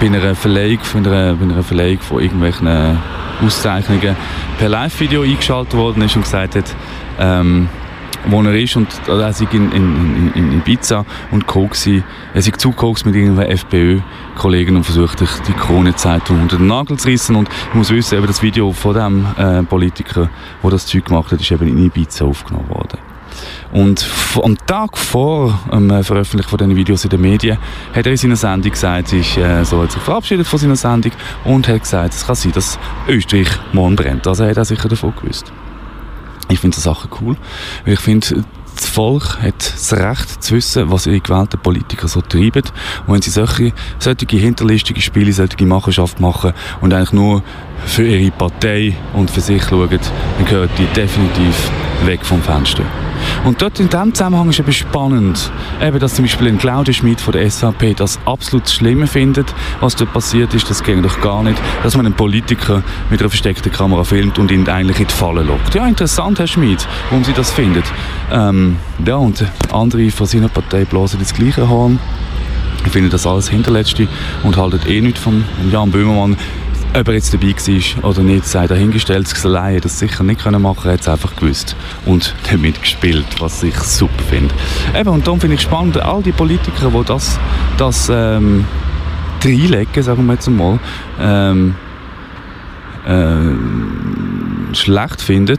bei einer Verleihung, bei einer, bei einer Verleihung von irgendwelchen Auszeichnungen per Live-Video eingeschaltet worden ist und gesagt hat, ähm, wo er ist und also er sei in, in, in, in Pizza und Koks, er sei zugekokst mit irgendwelchen FPÖ-Kollegen und versucht die Krone-Zeitung unter den Nagel zu reissen und ich muss wissen, eben das Video von dem äh, Politiker, der das Zeug gemacht hat, ist eben in Ibiza aufgenommen worden. Und am Tag vor dem äh, Veröffentlichen von diesen Videos in den Medien hat er in seiner Sendung gesagt, ich äh, soll sich verabschiedet von seiner Sendung und hat gesagt, es kann sein, dass Österreich morgen brennt. Also er hat auch sicher davon gewusst. Ich finde so Sachen cool, weil ich finde, das Volk hat das Recht zu wissen, was ihre gewählten Politiker so treiben. Und wenn sie solche, solche hinterlistige Spiele, solche Machenschaft machen und eigentlich nur für ihre Partei und für sich schauen, dann gehört die definitiv weg vom Fenster. Und dort in diesem Zusammenhang ist eben spannend, eben, dass zum Beispiel ein Claudia Schmidt von der SVP das absolut Schlimme findet, was dort passiert ist, das ging doch gar nicht, dass man einen Politiker mit einer versteckten Kamera filmt und ihn eigentlich in die Falle lockt. Ja, interessant, Herr Schmidt, warum Sie das findet. Ähm, ja, und andere von seiner Partei blasen das gleiche Horn. Ich finde das alles Hinterletzte und haltet eh nicht von Jan Böhmermann ob er jetzt dabei war oder nicht, sei dahingestellt. Alleine das sicher nicht können machen, er hat es einfach gewusst und damit gespielt, was ich super finde. Eben, und darum finde ich spannend, all die Politiker, die das, das ähm, reinlegen, sagen wir jetzt mal, ähm, äh, schlecht finden,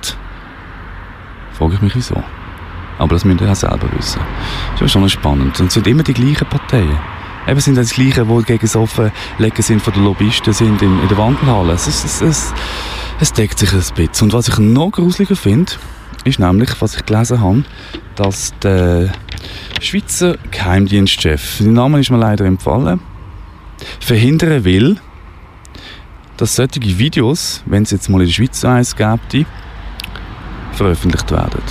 frage ich mich wieso. Aber das müsst ihr auch selber wissen. Das ist schon spannend. Und es sind immer die gleichen Parteien eben sind das Gleiche, die gegen das Offenlegen sind von den Lobbyisten sind in, in der Wandelhalle. Es, es, es, es deckt sich ein bisschen. Und was ich noch gruseliger finde, ist nämlich, was ich gelesen habe, dass der Schweizer Geheimdienstchef, sein Name ist mir leider empfallen, verhindern will, dass solche Videos, wenn es jetzt mal in der Schweiz eins gäbe, veröffentlicht werden.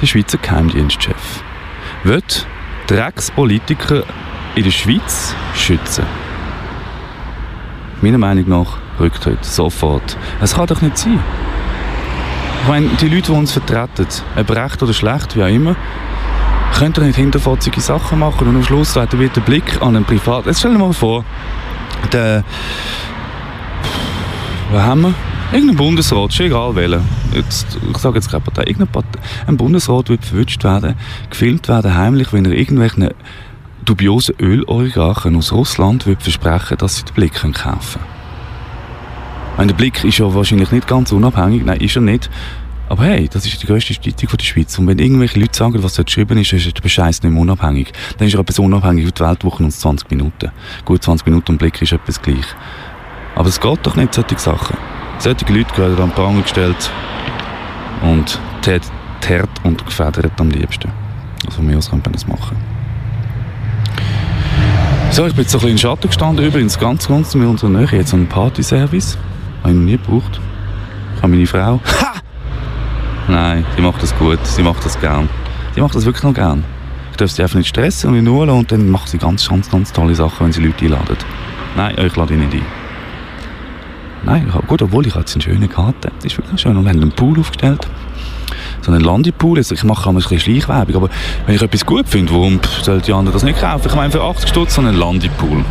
Der Schweizer Geheimdienstchef wird Dreckspolitiker in der Schweiz schützen? Meiner Meinung nach Rücktritt, sofort. Es kann doch nicht sein. Ich meine, die Leute, die uns vertreten, ob recht oder schlecht, wie auch immer, können doch nicht hinterfotzige Sachen machen und am Schluss wird der Blick an einen Privat... Jetzt stell dir mal vor, der... Was haben wir? Irgendein Bundesrat, ist egal welcher. Jetzt, ich sage jetzt keine Partei. Irgendein Partei, ein Bundesrat wird verwünscht werden, gefilmt werden heimlich, wenn er irgendwelchen dubiose Öloligarchen aus Russland versprechen, dass sie den Blick kaufen können. Der Blick ist ja wahrscheinlich nicht ganz unabhängig, nein, ist er nicht. Aber hey, das ist die grösste Zeitung der Schweiz. Und wenn irgendwelche Leute sagen, was dort geschrieben ist, ist der Bescheiß nicht mehr unabhängig. Dann ist er etwas unabhängig wie die Weltwoche und 20 Minuten. Gut, 20 Minuten und Blick ist etwas gleich. Aber es geht doch nicht, solche Sachen. Solche Leute werden an Pranger gestellt und teert und gefedert am liebsten. Also von mir aus könnte das machen. So, ich bin jetzt so ein bisschen in Schatten gestanden. Übrigens, ganz ganz in unserer Nähe jetzt einen Partyservice. Habe ich noch nie gebraucht. Ich habe meine Frau. Ha! Nein, sie macht das gut. Sie macht das gern. Sie macht das wirklich noch gern. Ich darf sie einfach nicht stressen und in Ruhe und dann macht sie ganz, ganz, ganz tolle Sachen, wenn sie Leute einladen. Nein, ich lade ihn nicht ein. Nein, gut, obwohl ich jetzt eine schöne Karte. Das ist wirklich schön. Und wir haben einen Pool aufgestellt so einen Landepool. Also ich mache immer ein bisschen Schleichwerbung, aber wenn ich etwas gut finde, warum sollen die anderen das nicht kaufen? Ich meine, für 80 Stutz so einen Landepool.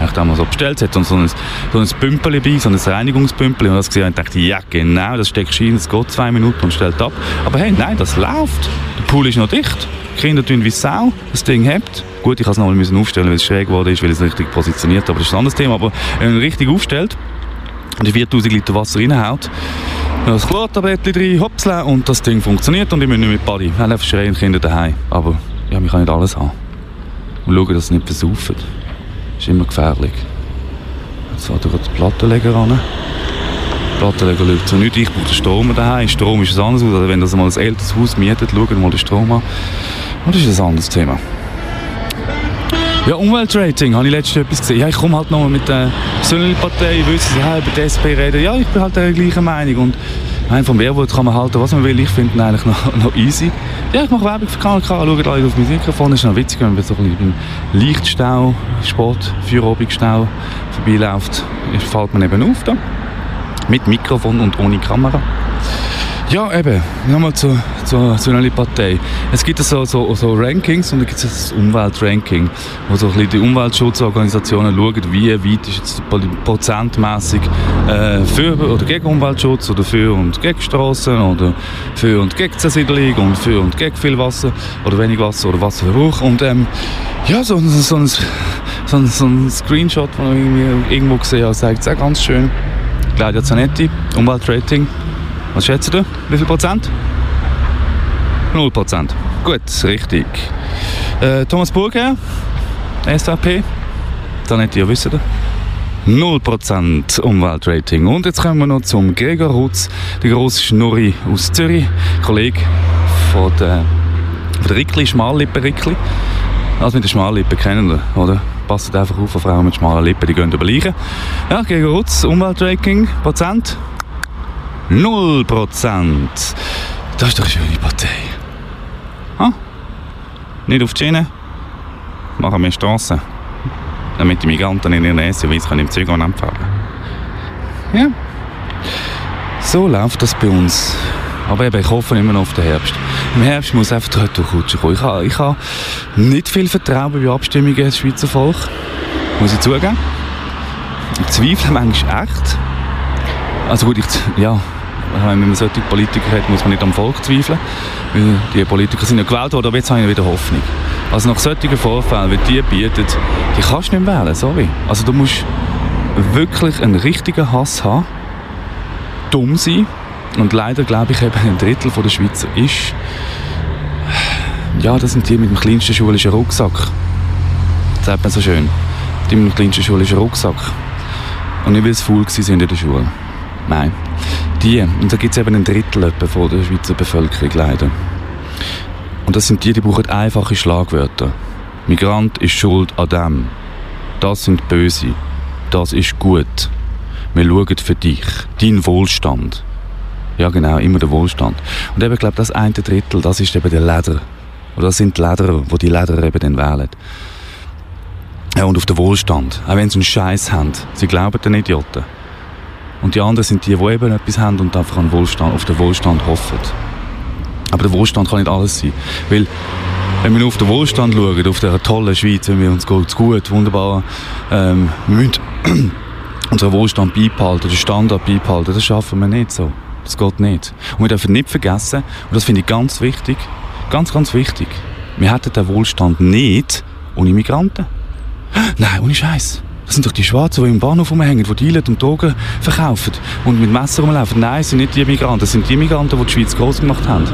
Ich habe so bestellt, es hat so ein, so ein Pümpel bei, so ein Reinigungspümpel und das gesehen und dachte, ja genau, das steckt rein, es geht zwei Minuten und stellt ab. Aber hey, nein, das läuft. Der Pool ist noch dicht. Die Kinder tun wie Sau, das Ding hebt. Gut, ich musste es nochmal aufstellen, weil es schräg geworden ist, weil es richtig positioniert, aber das ist ein anderes Thema. Aber wenn man richtig aufstellt und die 4000 Liter Wasser reinhaut, das Chlortablettchen drin, hopsle, und das Ding funktioniert und ich muss nicht mit Buddy. Wir haben schreien Kinder daheim. Aber ja, wir können nicht alles haben. Und schauen, dass sie nicht versaufen. Ist immer gefährlich. Jetzt fährt er den Plattenleger an. Plattenleger schaut so nicht. Ich brauche den Strom daheim. Strom ist ein anderes Also wenn das mal ein älteres Haus mietet, schauen mal den Strom an. Und das ist ein anderes Thema. Ja, Umweltrating, habe ich letztens etwas gesehen. Ja, ich komme halt nochmal mit der Partei, wissen Sie, über die SP reden. Ja, ich bin halt der gleichen Meinung. Und nein, vom Wehrwort kann man halten, was man will. Ich finde ihn eigentlich noch, noch easy. Ja, ich mache Werbung für KNK, schaut alle auf mein Mikrofon. Das ist noch witzig, wenn man so ein Lichtstau, Sport, Feierabendstau vorbeiläuft, fällt man eben auf da. Mit Mikrofon und ohne Kamera. Ja, eben, nochmal zur, zur, zur Partei. Es gibt so, so, so Rankings und dann gibt es das Umweltranking, wo so ein bisschen die Umweltschutzorganisationen schauen, wie weit ist jetzt prozentmäßig äh, für oder gegen Umweltschutz oder für und gegen Straßen oder für und gegen Zersiedlung und für und gegen viel Wasser oder wenig Wasser oder Wasserverbrauch. Und ähm, ja, so, so, so, ein, so, ein, so ein Screenshot, den ich irgendwo gesehen habe, zeigt es auch ganz schön. Claudia Zanetti, Umweltrating. Was schätzt du? Wie viel Prozent? 0%. Gut, richtig. Äh, Thomas Burger, SVP. Dann hätte ihr wissen. 0% Umweltrating. Und jetzt kommen wir noch zum Gregor Rutz, der grosse Schnurri aus Zürich, Kollege von der, von der Rickli, Schmallippen-Rickli. Also mit den Schmallippen kennen wir, oder? Passt einfach auf, Frauen mit schmalen Lippen, die gehen überleichen. Ja, Gregor Rutz, Umweltrating, Prozent? 0%. Das ist doch eine schöne Partei. Ha? Nicht auf die Schiene, machen wir Strassen damit die Migranten in ihren SUVs im Züge abfahren Ja. So läuft das bei uns. Aber eben, ich hoffe immer noch auf den Herbst. Im Herbst muss einfach die Retourkutsche kommen. Ich habe, ich habe nicht viel Vertrauen bei Abstimmungen des Schweizer Volk. Muss ich zugeben. Ich zweifle manchmal echt. Also gut, ich, ja, wenn man solche Politiker hat, muss man nicht am Volk zweifeln. Weil die Politiker sind ja gewählt worden, aber jetzt habe ich wieder Hoffnung. Also nach solchen Vorfällen, wie die bieten, die kannst du nicht wählen, sorry. Also du musst wirklich einen richtigen Hass haben, dumm sein und leider glaube ich eben ein Drittel der Schweizer ist ja, das sind die mit dem kleinsten schulischen Rucksack. Das sagt man so schön. Die mit dem kleinsten schulischen Rucksack. Und nicht, weil sie faul sind in der Schule. Nein. Die. Und da gibt es eben ein Drittel von der Schweizer Bevölkerung leider. Und das sind die, die brauchen einfache Schlagwörter. Migrant ist schuld an dem. Das sind Böse. Das ist gut. Wir schauen für dich. Dein Wohlstand. Ja, genau, immer der Wohlstand. Und eben, ich glaube, das eine Drittel, das ist eben der Leder. Oder das sind die Lederer, wo die Lederer eben dann wählen. Ja, und auf den Wohlstand. Auch wenn sie einen Scheiß haben. Sie glauben den Idioten. Und die anderen sind die, die eben etwas haben und einfach an Wohlstand, auf den Wohlstand hoffen. Aber der Wohlstand kann nicht alles sein. Weil, wenn wir auf den Wohlstand schauen, auf der tollen Schweiz, wenn wir uns gut, gut wunderbar, ähm, wir müssen unseren Wohlstand beibehalten, den Standard beibehalten, das schaffen wir nicht so. Das geht nicht. Und wir dürfen nicht vergessen, und das finde ich ganz wichtig, ganz, ganz wichtig, wir hätten den Wohlstand nicht ohne Migranten. Nein, ohne Scheiß. Das sind doch die Schwarzen, die im Bahnhof rumhängen, die Dealen und Drogen verkaufen und mit Messer rumlaufen. Nein, es sind nicht die Migranten, das sind die Migranten, die die Schweiz groß gemacht haben.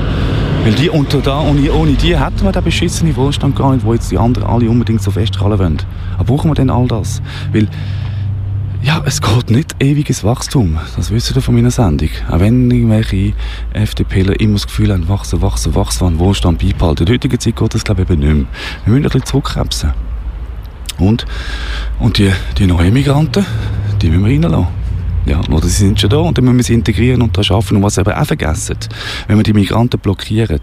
Weil die unter da, ohne, ohne die hätten wir den beschissenen Wohlstand gar nicht, wo jetzt die anderen alle unbedingt so festhalten wollen. Aber brauchen wir denn all das? Weil, ja, es geht nicht ewiges Wachstum. Das wissen wir von meiner Sendung. Auch wenn irgendwelche FDPler immer das Gefühl haben, wachsen, wachsen, wachsen, an Wohlstand beibehalten. In der heutigen Zeit geht das, glaube ich, eben nicht mehr. Wir müssen ein bisschen zurückkrebsen. Und, und die, die neuen Migranten, die müssen wir reinlassen. Ja, oder sie sind schon da und dann müssen wir sie integrieren und das schaffen. Und was eben auch vergessen, wenn wir die Migranten blockieren,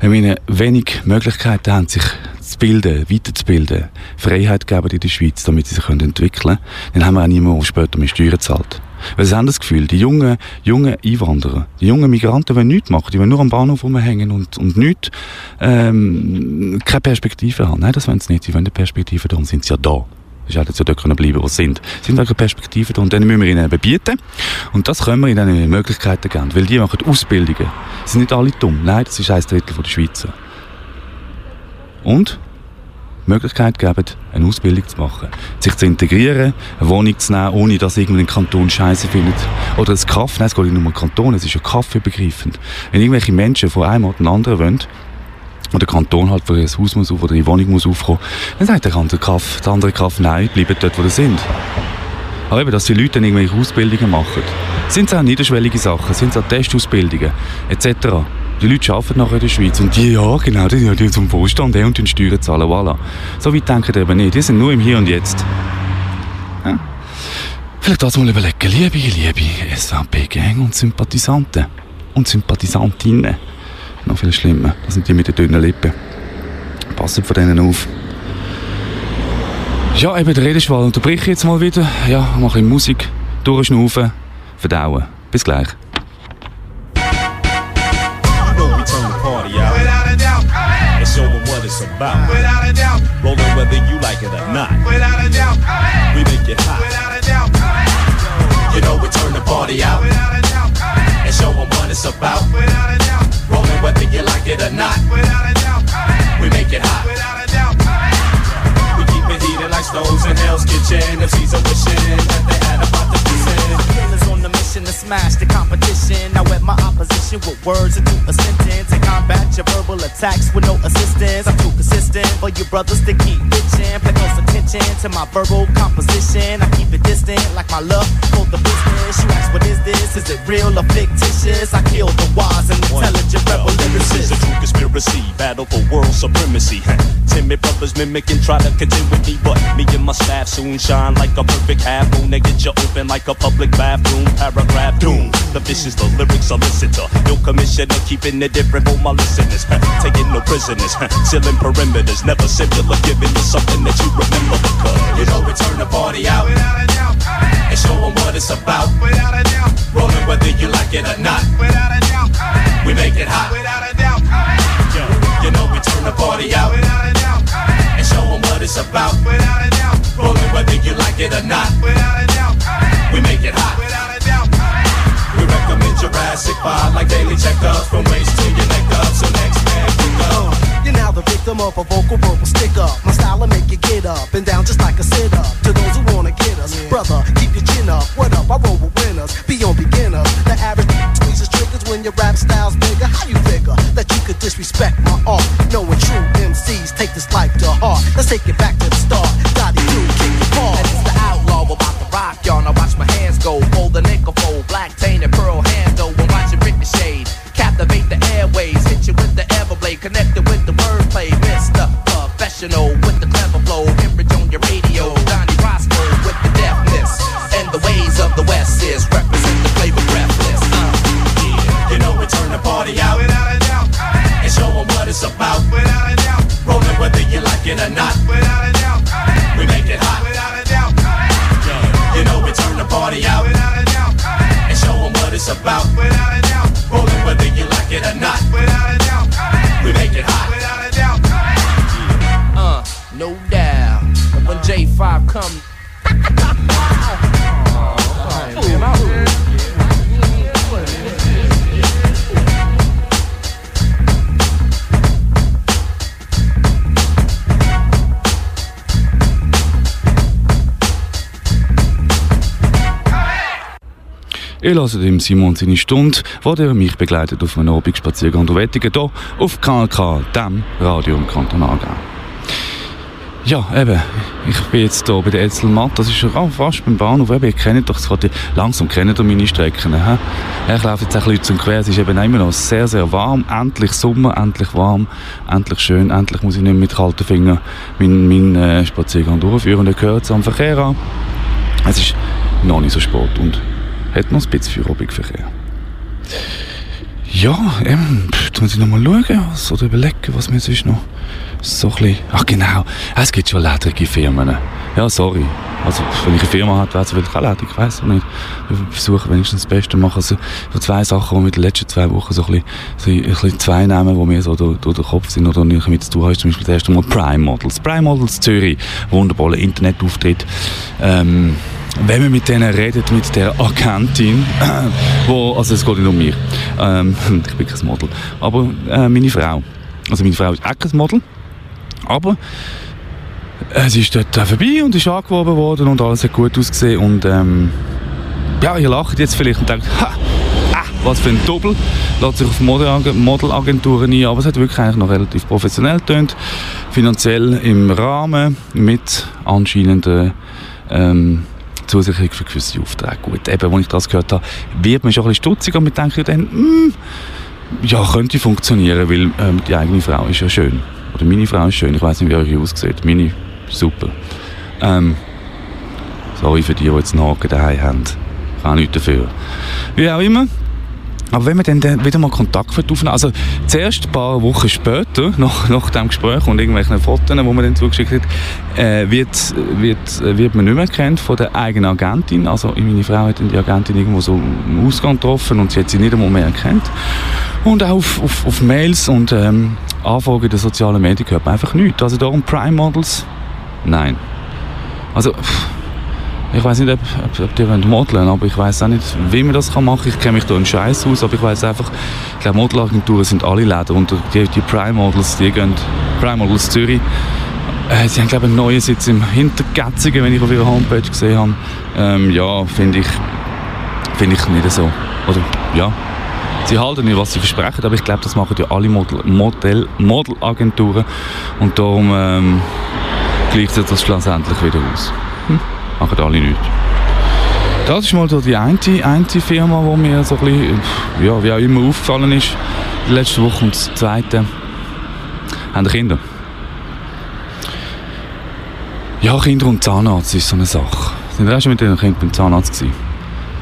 wenn wir ihnen wenig Möglichkeiten haben, sich zu bilden, weiterzubilden, Freiheit geben in der Schweiz, damit sie sich entwickeln können, dann haben wir auch niemanden, der später mehr Steuern zahlt. Weil sie haben das Gefühl, die jungen, jungen Einwanderer, die jungen Migranten wollen nichts machen, die wollen nur am Bahnhof rumhängen und, und nichts, ähm, keine Perspektive haben. Nein, das wollen sie nicht. Sie wollen eine Perspektive, darum sind sie ja da. Sie hätten ja dort können bleiben, wo sie sind. Sie sind wegen Perspektive da und dann müssen wir ihnen bieten. Und das können wir ihnen Möglichkeiten geben. Weil die machen Ausbildungen. Sie sind nicht alle dumm. Nein, das ist ein Drittel der Schweizer. Und Möglichkeit geben, eine Ausbildung zu machen, sich zu integrieren, eine Wohnung zu nehmen, ohne dass irgendein Kanton Scheiße findet. Oder ein Kaffee, nein, es geht nicht nur um Kanton, es ist ja kaffeeübergreifend. Wenn irgendwelche Menschen von einem den anderen wollen, und der Kanton halt für ein Haus muss auf oder eine Wohnung muss aufkommen, dann sagt der andere Kaff, der andere Kaff, nein, bleiben dort, wo sie sind. Aber eben, dass die Leute dann irgendwelche Ausbildungen machen. Sind es auch niederschwellige Sachen, sind es auch Testausbildungen, etc. Die Leute arbeiten nachher in der Schweiz und die, ja, genau, die, die zum Wohlstand und die Steuern zahlen, voilà. So weit denken die eben nicht. Die sind nur im Hier und Jetzt. Ja. Vielleicht das mal überlegen, liebe, liebe SVP-Gang und Sympathisanten und Sympathisantinnen. Noch viel schlimmer, das sind die mit den dünnen Lippen. Passt von denen auf. Ja, eben der Redeschwall unterbreche ich jetzt mal wieder. Ja, mache bisschen Musik, durchschnaufen, verdauen. Bis gleich. Whether you like it or not. Without a doubt. We make it hot. Without a doubt. You know we turn the party out. Without a doubt. And show them what it's about. Without a doubt. Rolling whether you like it or not. Without a doubt. We make it hot. Without a doubt. We keep it heated like stoves in Hell's Kitchen. If a wishing that they had about to be on the mission to smash the competition. I wet my opposition with words into a sentence and combat your verbal attacks with no assistance. I'm too consistent for you brothers to keep bitching. Pay close attention to my verbal composition. I keep it distant like my love for the business. You ask, what is this? Is it real or fictitious? I kill the wise and intelligent rebel This is a true conspiracy, battle for world supremacy. Timid brothers mimic and try to contend with me, but me and my staff soon shine like a perfect half moon. They get you open like a public bathroom. Paragraph doom. The vicious, the lyrics solicitor. No commissioner, keeping it different for my listeners. Taking no prisoners, sealing perimeters. Never similar, giving you something that you remember because you know we turn the party out and show them what it's about. Rolling whether you like it or not. We make it hot. You know we turn the party out and show them what it's about. Rolling whether you like it or not. We make it hot. We recommend Jurassic 5 like daily checkups from waist to your neck up. So next man, pick up. You're now the victim of a vocal verbal stick up. My style will make you get up and down just like a sit up. To those who wanna get us, brother, keep your chin up. What up? I roll with winners, be on beginners. The average squeezes triggers when your rap style's bigger. How you figure that you could disrespect my art? Knowing true MCs take this life to heart. Let's take it back to Ihr hört dem Simon seine Stunde, wo der mich begleitet auf einem Abendspaziergang durch Wettigen, hier auf KLK, dem Radio im Kanton Aargau. Ja, eben, ich bin jetzt hier bei der Etzelmatt, das ist schon fast beim Bahnhof, eben, ihr kennt doch, gerade langsam kennt ihr meine Strecken. He? Ich laufe jetzt ein bisschen zum Quer, es ist eben immer noch sehr, sehr warm, endlich Sommer, endlich warm, endlich schön, endlich muss ich nicht mit kalten Fingern meinen, meinen äh, Spaziergang durchführen und ihr hört es am Verkehr an. Es ist noch nicht so spät und hat noch ein bisschen Feierabendverkehr. Ja, ähm, muss ich noch mal schauen was, oder überlegen, was mir sonst noch so ein bisschen... Ach genau, es gibt schon ledrige Firmen. Ja, sorry. Also, wenn ich eine Firma habe, wäre es vielleicht auch ledrig, ich weiss nicht. Ich versuche wenigstens das Beste zu machen. Also, so zwei Sachen, die mir in den letzten zwei Wochen so ein bisschen, so ein bisschen zwei Namen, die mir so durch, durch den Kopf sind oder nicht mit zu tun haben, zum Beispiel das erste Mal Prime Models. Prime Models Zürich, wunderbarer Internetauftritt. Ähm, wenn man mit denen redet, mit der Agentin, wo, also es geht nicht um mich, ähm, ich bin kein Model, aber äh, meine Frau, also meine Frau ist auch kein Model, aber sie ist dort äh, vorbei und ist angeworben worden und alles hat gut ausgesehen und ähm, ja, ihr lacht jetzt vielleicht und denkt, ha, ah, was für ein Doppel, lässt sich auf Model- Modelagenturen ein, aber es hat wirklich eigentlich noch relativ professionell getönt, finanziell im Rahmen mit anscheinenden ähm, Zusicherung für gewisse Aufträge. Gut, eben, als ich das gehört habe, wird man schon ein bisschen stutzig und man denkt dann, mm, ja, könnte funktionieren, weil ähm, die eigene Frau ist ja schön. Oder meine Frau ist schön, ich weiß nicht, wie eure aussieht. Meine super. Ähm, sorry für die, die jetzt einen Haken daheim haben. Ich kann nichts dafür. Wie auch immer. Aber wenn man dann, wieder mal Kontakt aufnehmen also zuerst ein paar Wochen später, nach, nach dem Gespräch und irgendwelchen Fotos, die man dann zugeschickt hat, äh, wird, wird, wird man nicht mehr kennt von der eigenen Agentin. Also meine Frau hat die Agentin irgendwo so im Ausgang getroffen und sie hat sie nicht einmal mehr erkannt. Und auch auf, auf, auf Mails und ähm, Anfragen der sozialen Medien hört man einfach nichts. Also darum Prime Models, nein. Also... Pff, ich weiß nicht, ob, ob, ob die modeln aber ich weiß auch nicht, wie man das machen kann. Ich kenne mich da einen Scheiß aus, aber ich weiß einfach, ich glaube, Modelagenturen sind alle Läden und die, die Prime Models, die gehen, Prime Models Zürich, äh, sie haben, glaube ich, einen neuen Sitz im Hintergätzigen, wenn ich auf ihrer Homepage gesehen habe. Ähm, ja, finde ich, finde ich nicht so. Oder, ja, sie halten nicht, was sie versprechen, aber ich glaube, das machen ja alle Model, Model, Modelagenturen und darum ähm, gleicht sich das schlussendlich wieder aus. Machen alle nichts. Das ist mal so die eine, eine Firma, die mir so ein bisschen, ja, wie auch immer aufgefallen ist, die letzte Woche. Und das zweite, haben Kinder. Ja, Kinder und Zahnarzt ist so eine Sache. Sind wir schon mit den Kindern beim Zahnarzt gewesen?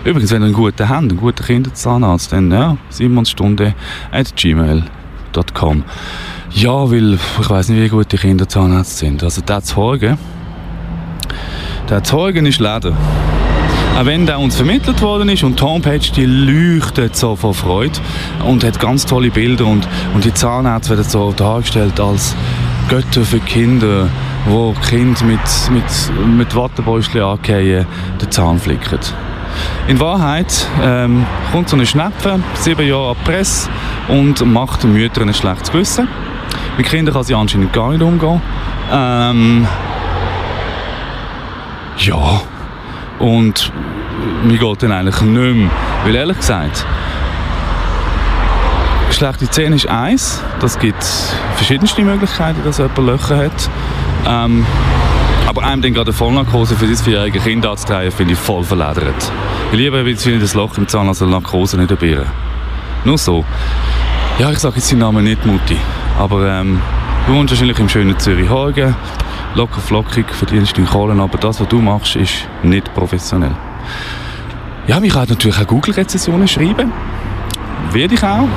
Übrigens, wenn ihr einen guten habt, einen guten Kinderzahnarzt, dann ja, Simonstunde at gmail.com. Ja, weil ich weiß nicht, wie gut die Kinderzahnärzte sind. Also der Zeuge, der Zeuge ist leider auch wenn der uns vermittelt worden ist und die Homepage, die leuchtet so vor Freude und hat ganz tolle Bilder und, und die Zahnärzte werden so dargestellt als Götter für Kinder, wo Kind mit, mit, mit Wattebäuschen angehen, den Zahn flicken. In Wahrheit ähm, kommt so eine Schnepfe, sieben Jahre ab Presse und macht den Müttern ein schlechtes Gewissen. Mit Kindern kann sie anscheinend gar nicht umgehen. Ähm, ja, und mir geht dann eigentlich nicht mehr. Weil ehrlich gesagt, schlechte Zähne ist eins. Das gibt verschiedenste Möglichkeiten, dass jemand Löcher hat. Ähm, aber einem dann gerade eine Vollnarkose für sein vierjährige Kind anzutreiben, finde ich voll verledert. Ich liebe ein das Loch im Zahn, also Narkose nicht erbieren. Nur so. Ja, ich sage jetzt den Namen nicht Mutti. Aber ähm, du wohnst wahrscheinlich im schönen Zürich-Horgen locker flockig, verdienst deine Kohlen, aber das, was du machst, ist nicht professionell. Ja, ich kann natürlich auch Google-Rezessionen schreiben. Werde ich auch.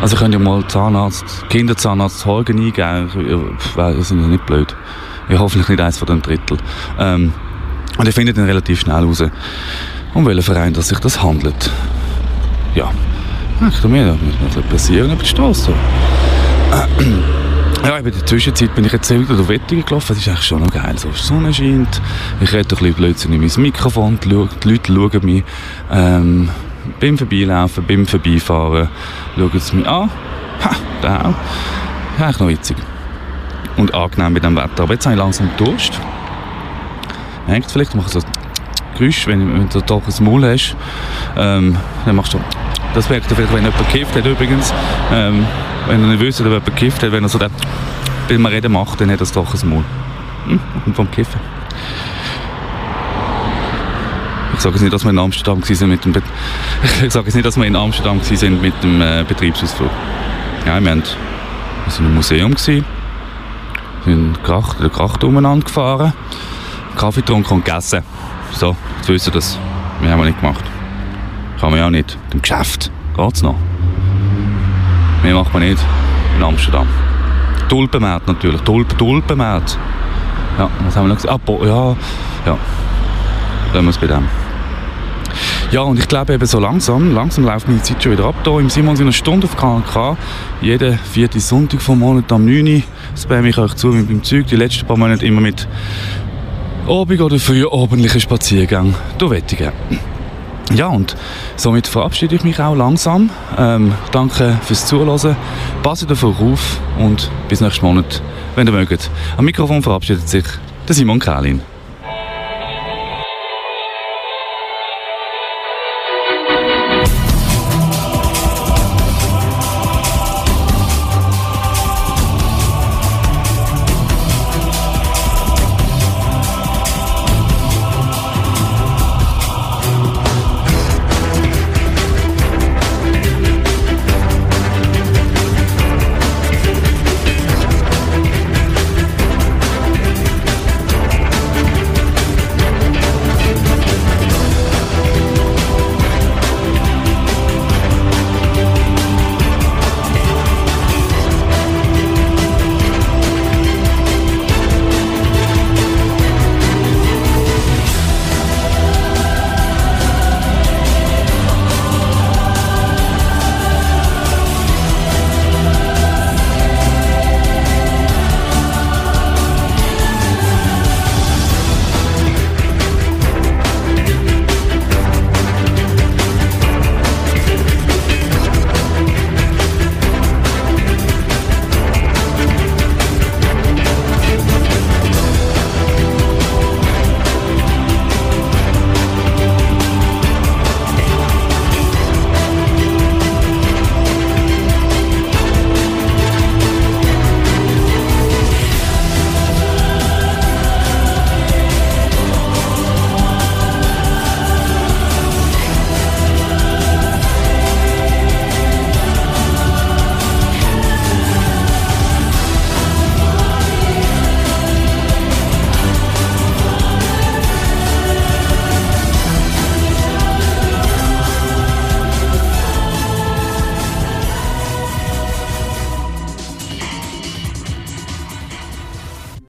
Also könnt ihr mal Zahnarzt, Kinderzahnarzt Horgen eingeben. Das sind ja nicht blöd. Ich hoffentlich nicht eins von dem Drittel. Ähm, und ihr findet dann relativ schnell raus, um welchen Verein dass sich das handelt. Ja. Ich mir wird passieren über die Straße. Ja, in der Zwischenzeit bin ich jetzt wieder durch Wettigen gelaufen. Das ist eigentlich schon noch geil. So, die Sonne scheint. Ich rede ein bisschen Blödsinn in mein Mikrofon. Die Leute schauen mich. Ähm, beim Vorbeilaufen, beim Vorbeifahren schauen sie mich an. Ha, da auch. Eigentlich noch witzig. Und angenehm mit dem Wetter. Aber jetzt habe ich langsam Durst. Hängt vielleicht, mache so ein Geräusch, wenn, du doch ein Maul hast. Ähm, dann machst du das merkt ihr vielleicht, wenn jemand gekifft hat übrigens. Ähm, wenn ihr nicht wisst, ob jemand gekifft hat, wenn er so den, man reden macht, dann hat er es doch ein Maul. Hm? Und vom Kiffen. Ich sage jetzt nicht, dass wir in Amsterdam waren mit dem Be ich sage jetzt nicht, dass wir in Amsterdam waren mit dem äh, Betriebsausflug. Ja, wir, haben, im Museum, gewesen, sind Kracht, den Kracht umeinander gefahren, Kaffee getrunken und gegessen. So, jetzt wissen das. Wir haben wir nicht gemacht. Kann man ja auch nicht. Im Geschäft geht's noch. Mehr macht man nicht in Amsterdam. Tulpenmarkt natürlich. Tulp, Tulpenmarkt. Ja, was haben wir noch gesagt? Ah, ja, ja. Lassen wir es bei dem. Ja, und ich glaube eben so langsam, langsam läuft meine Zeit schon wieder ab. Hier im Simon sind eine Stunde auf KNK. Jeden vierten Sonntag vom Monat am 9 Uhr spamme ich euch zu mit dem Zeug. Die letzten paar Monate immer mit Abend oder früh abendlichen Spaziergängen durch Wettigen. Ja, und somit verabschiede ich mich auch langsam. Ähm, danke fürs Zuhören. Passt davon auf und bis nächsten Monat, wenn ihr mögt. Am Mikrofon verabschiedet sich der Simon Kählin.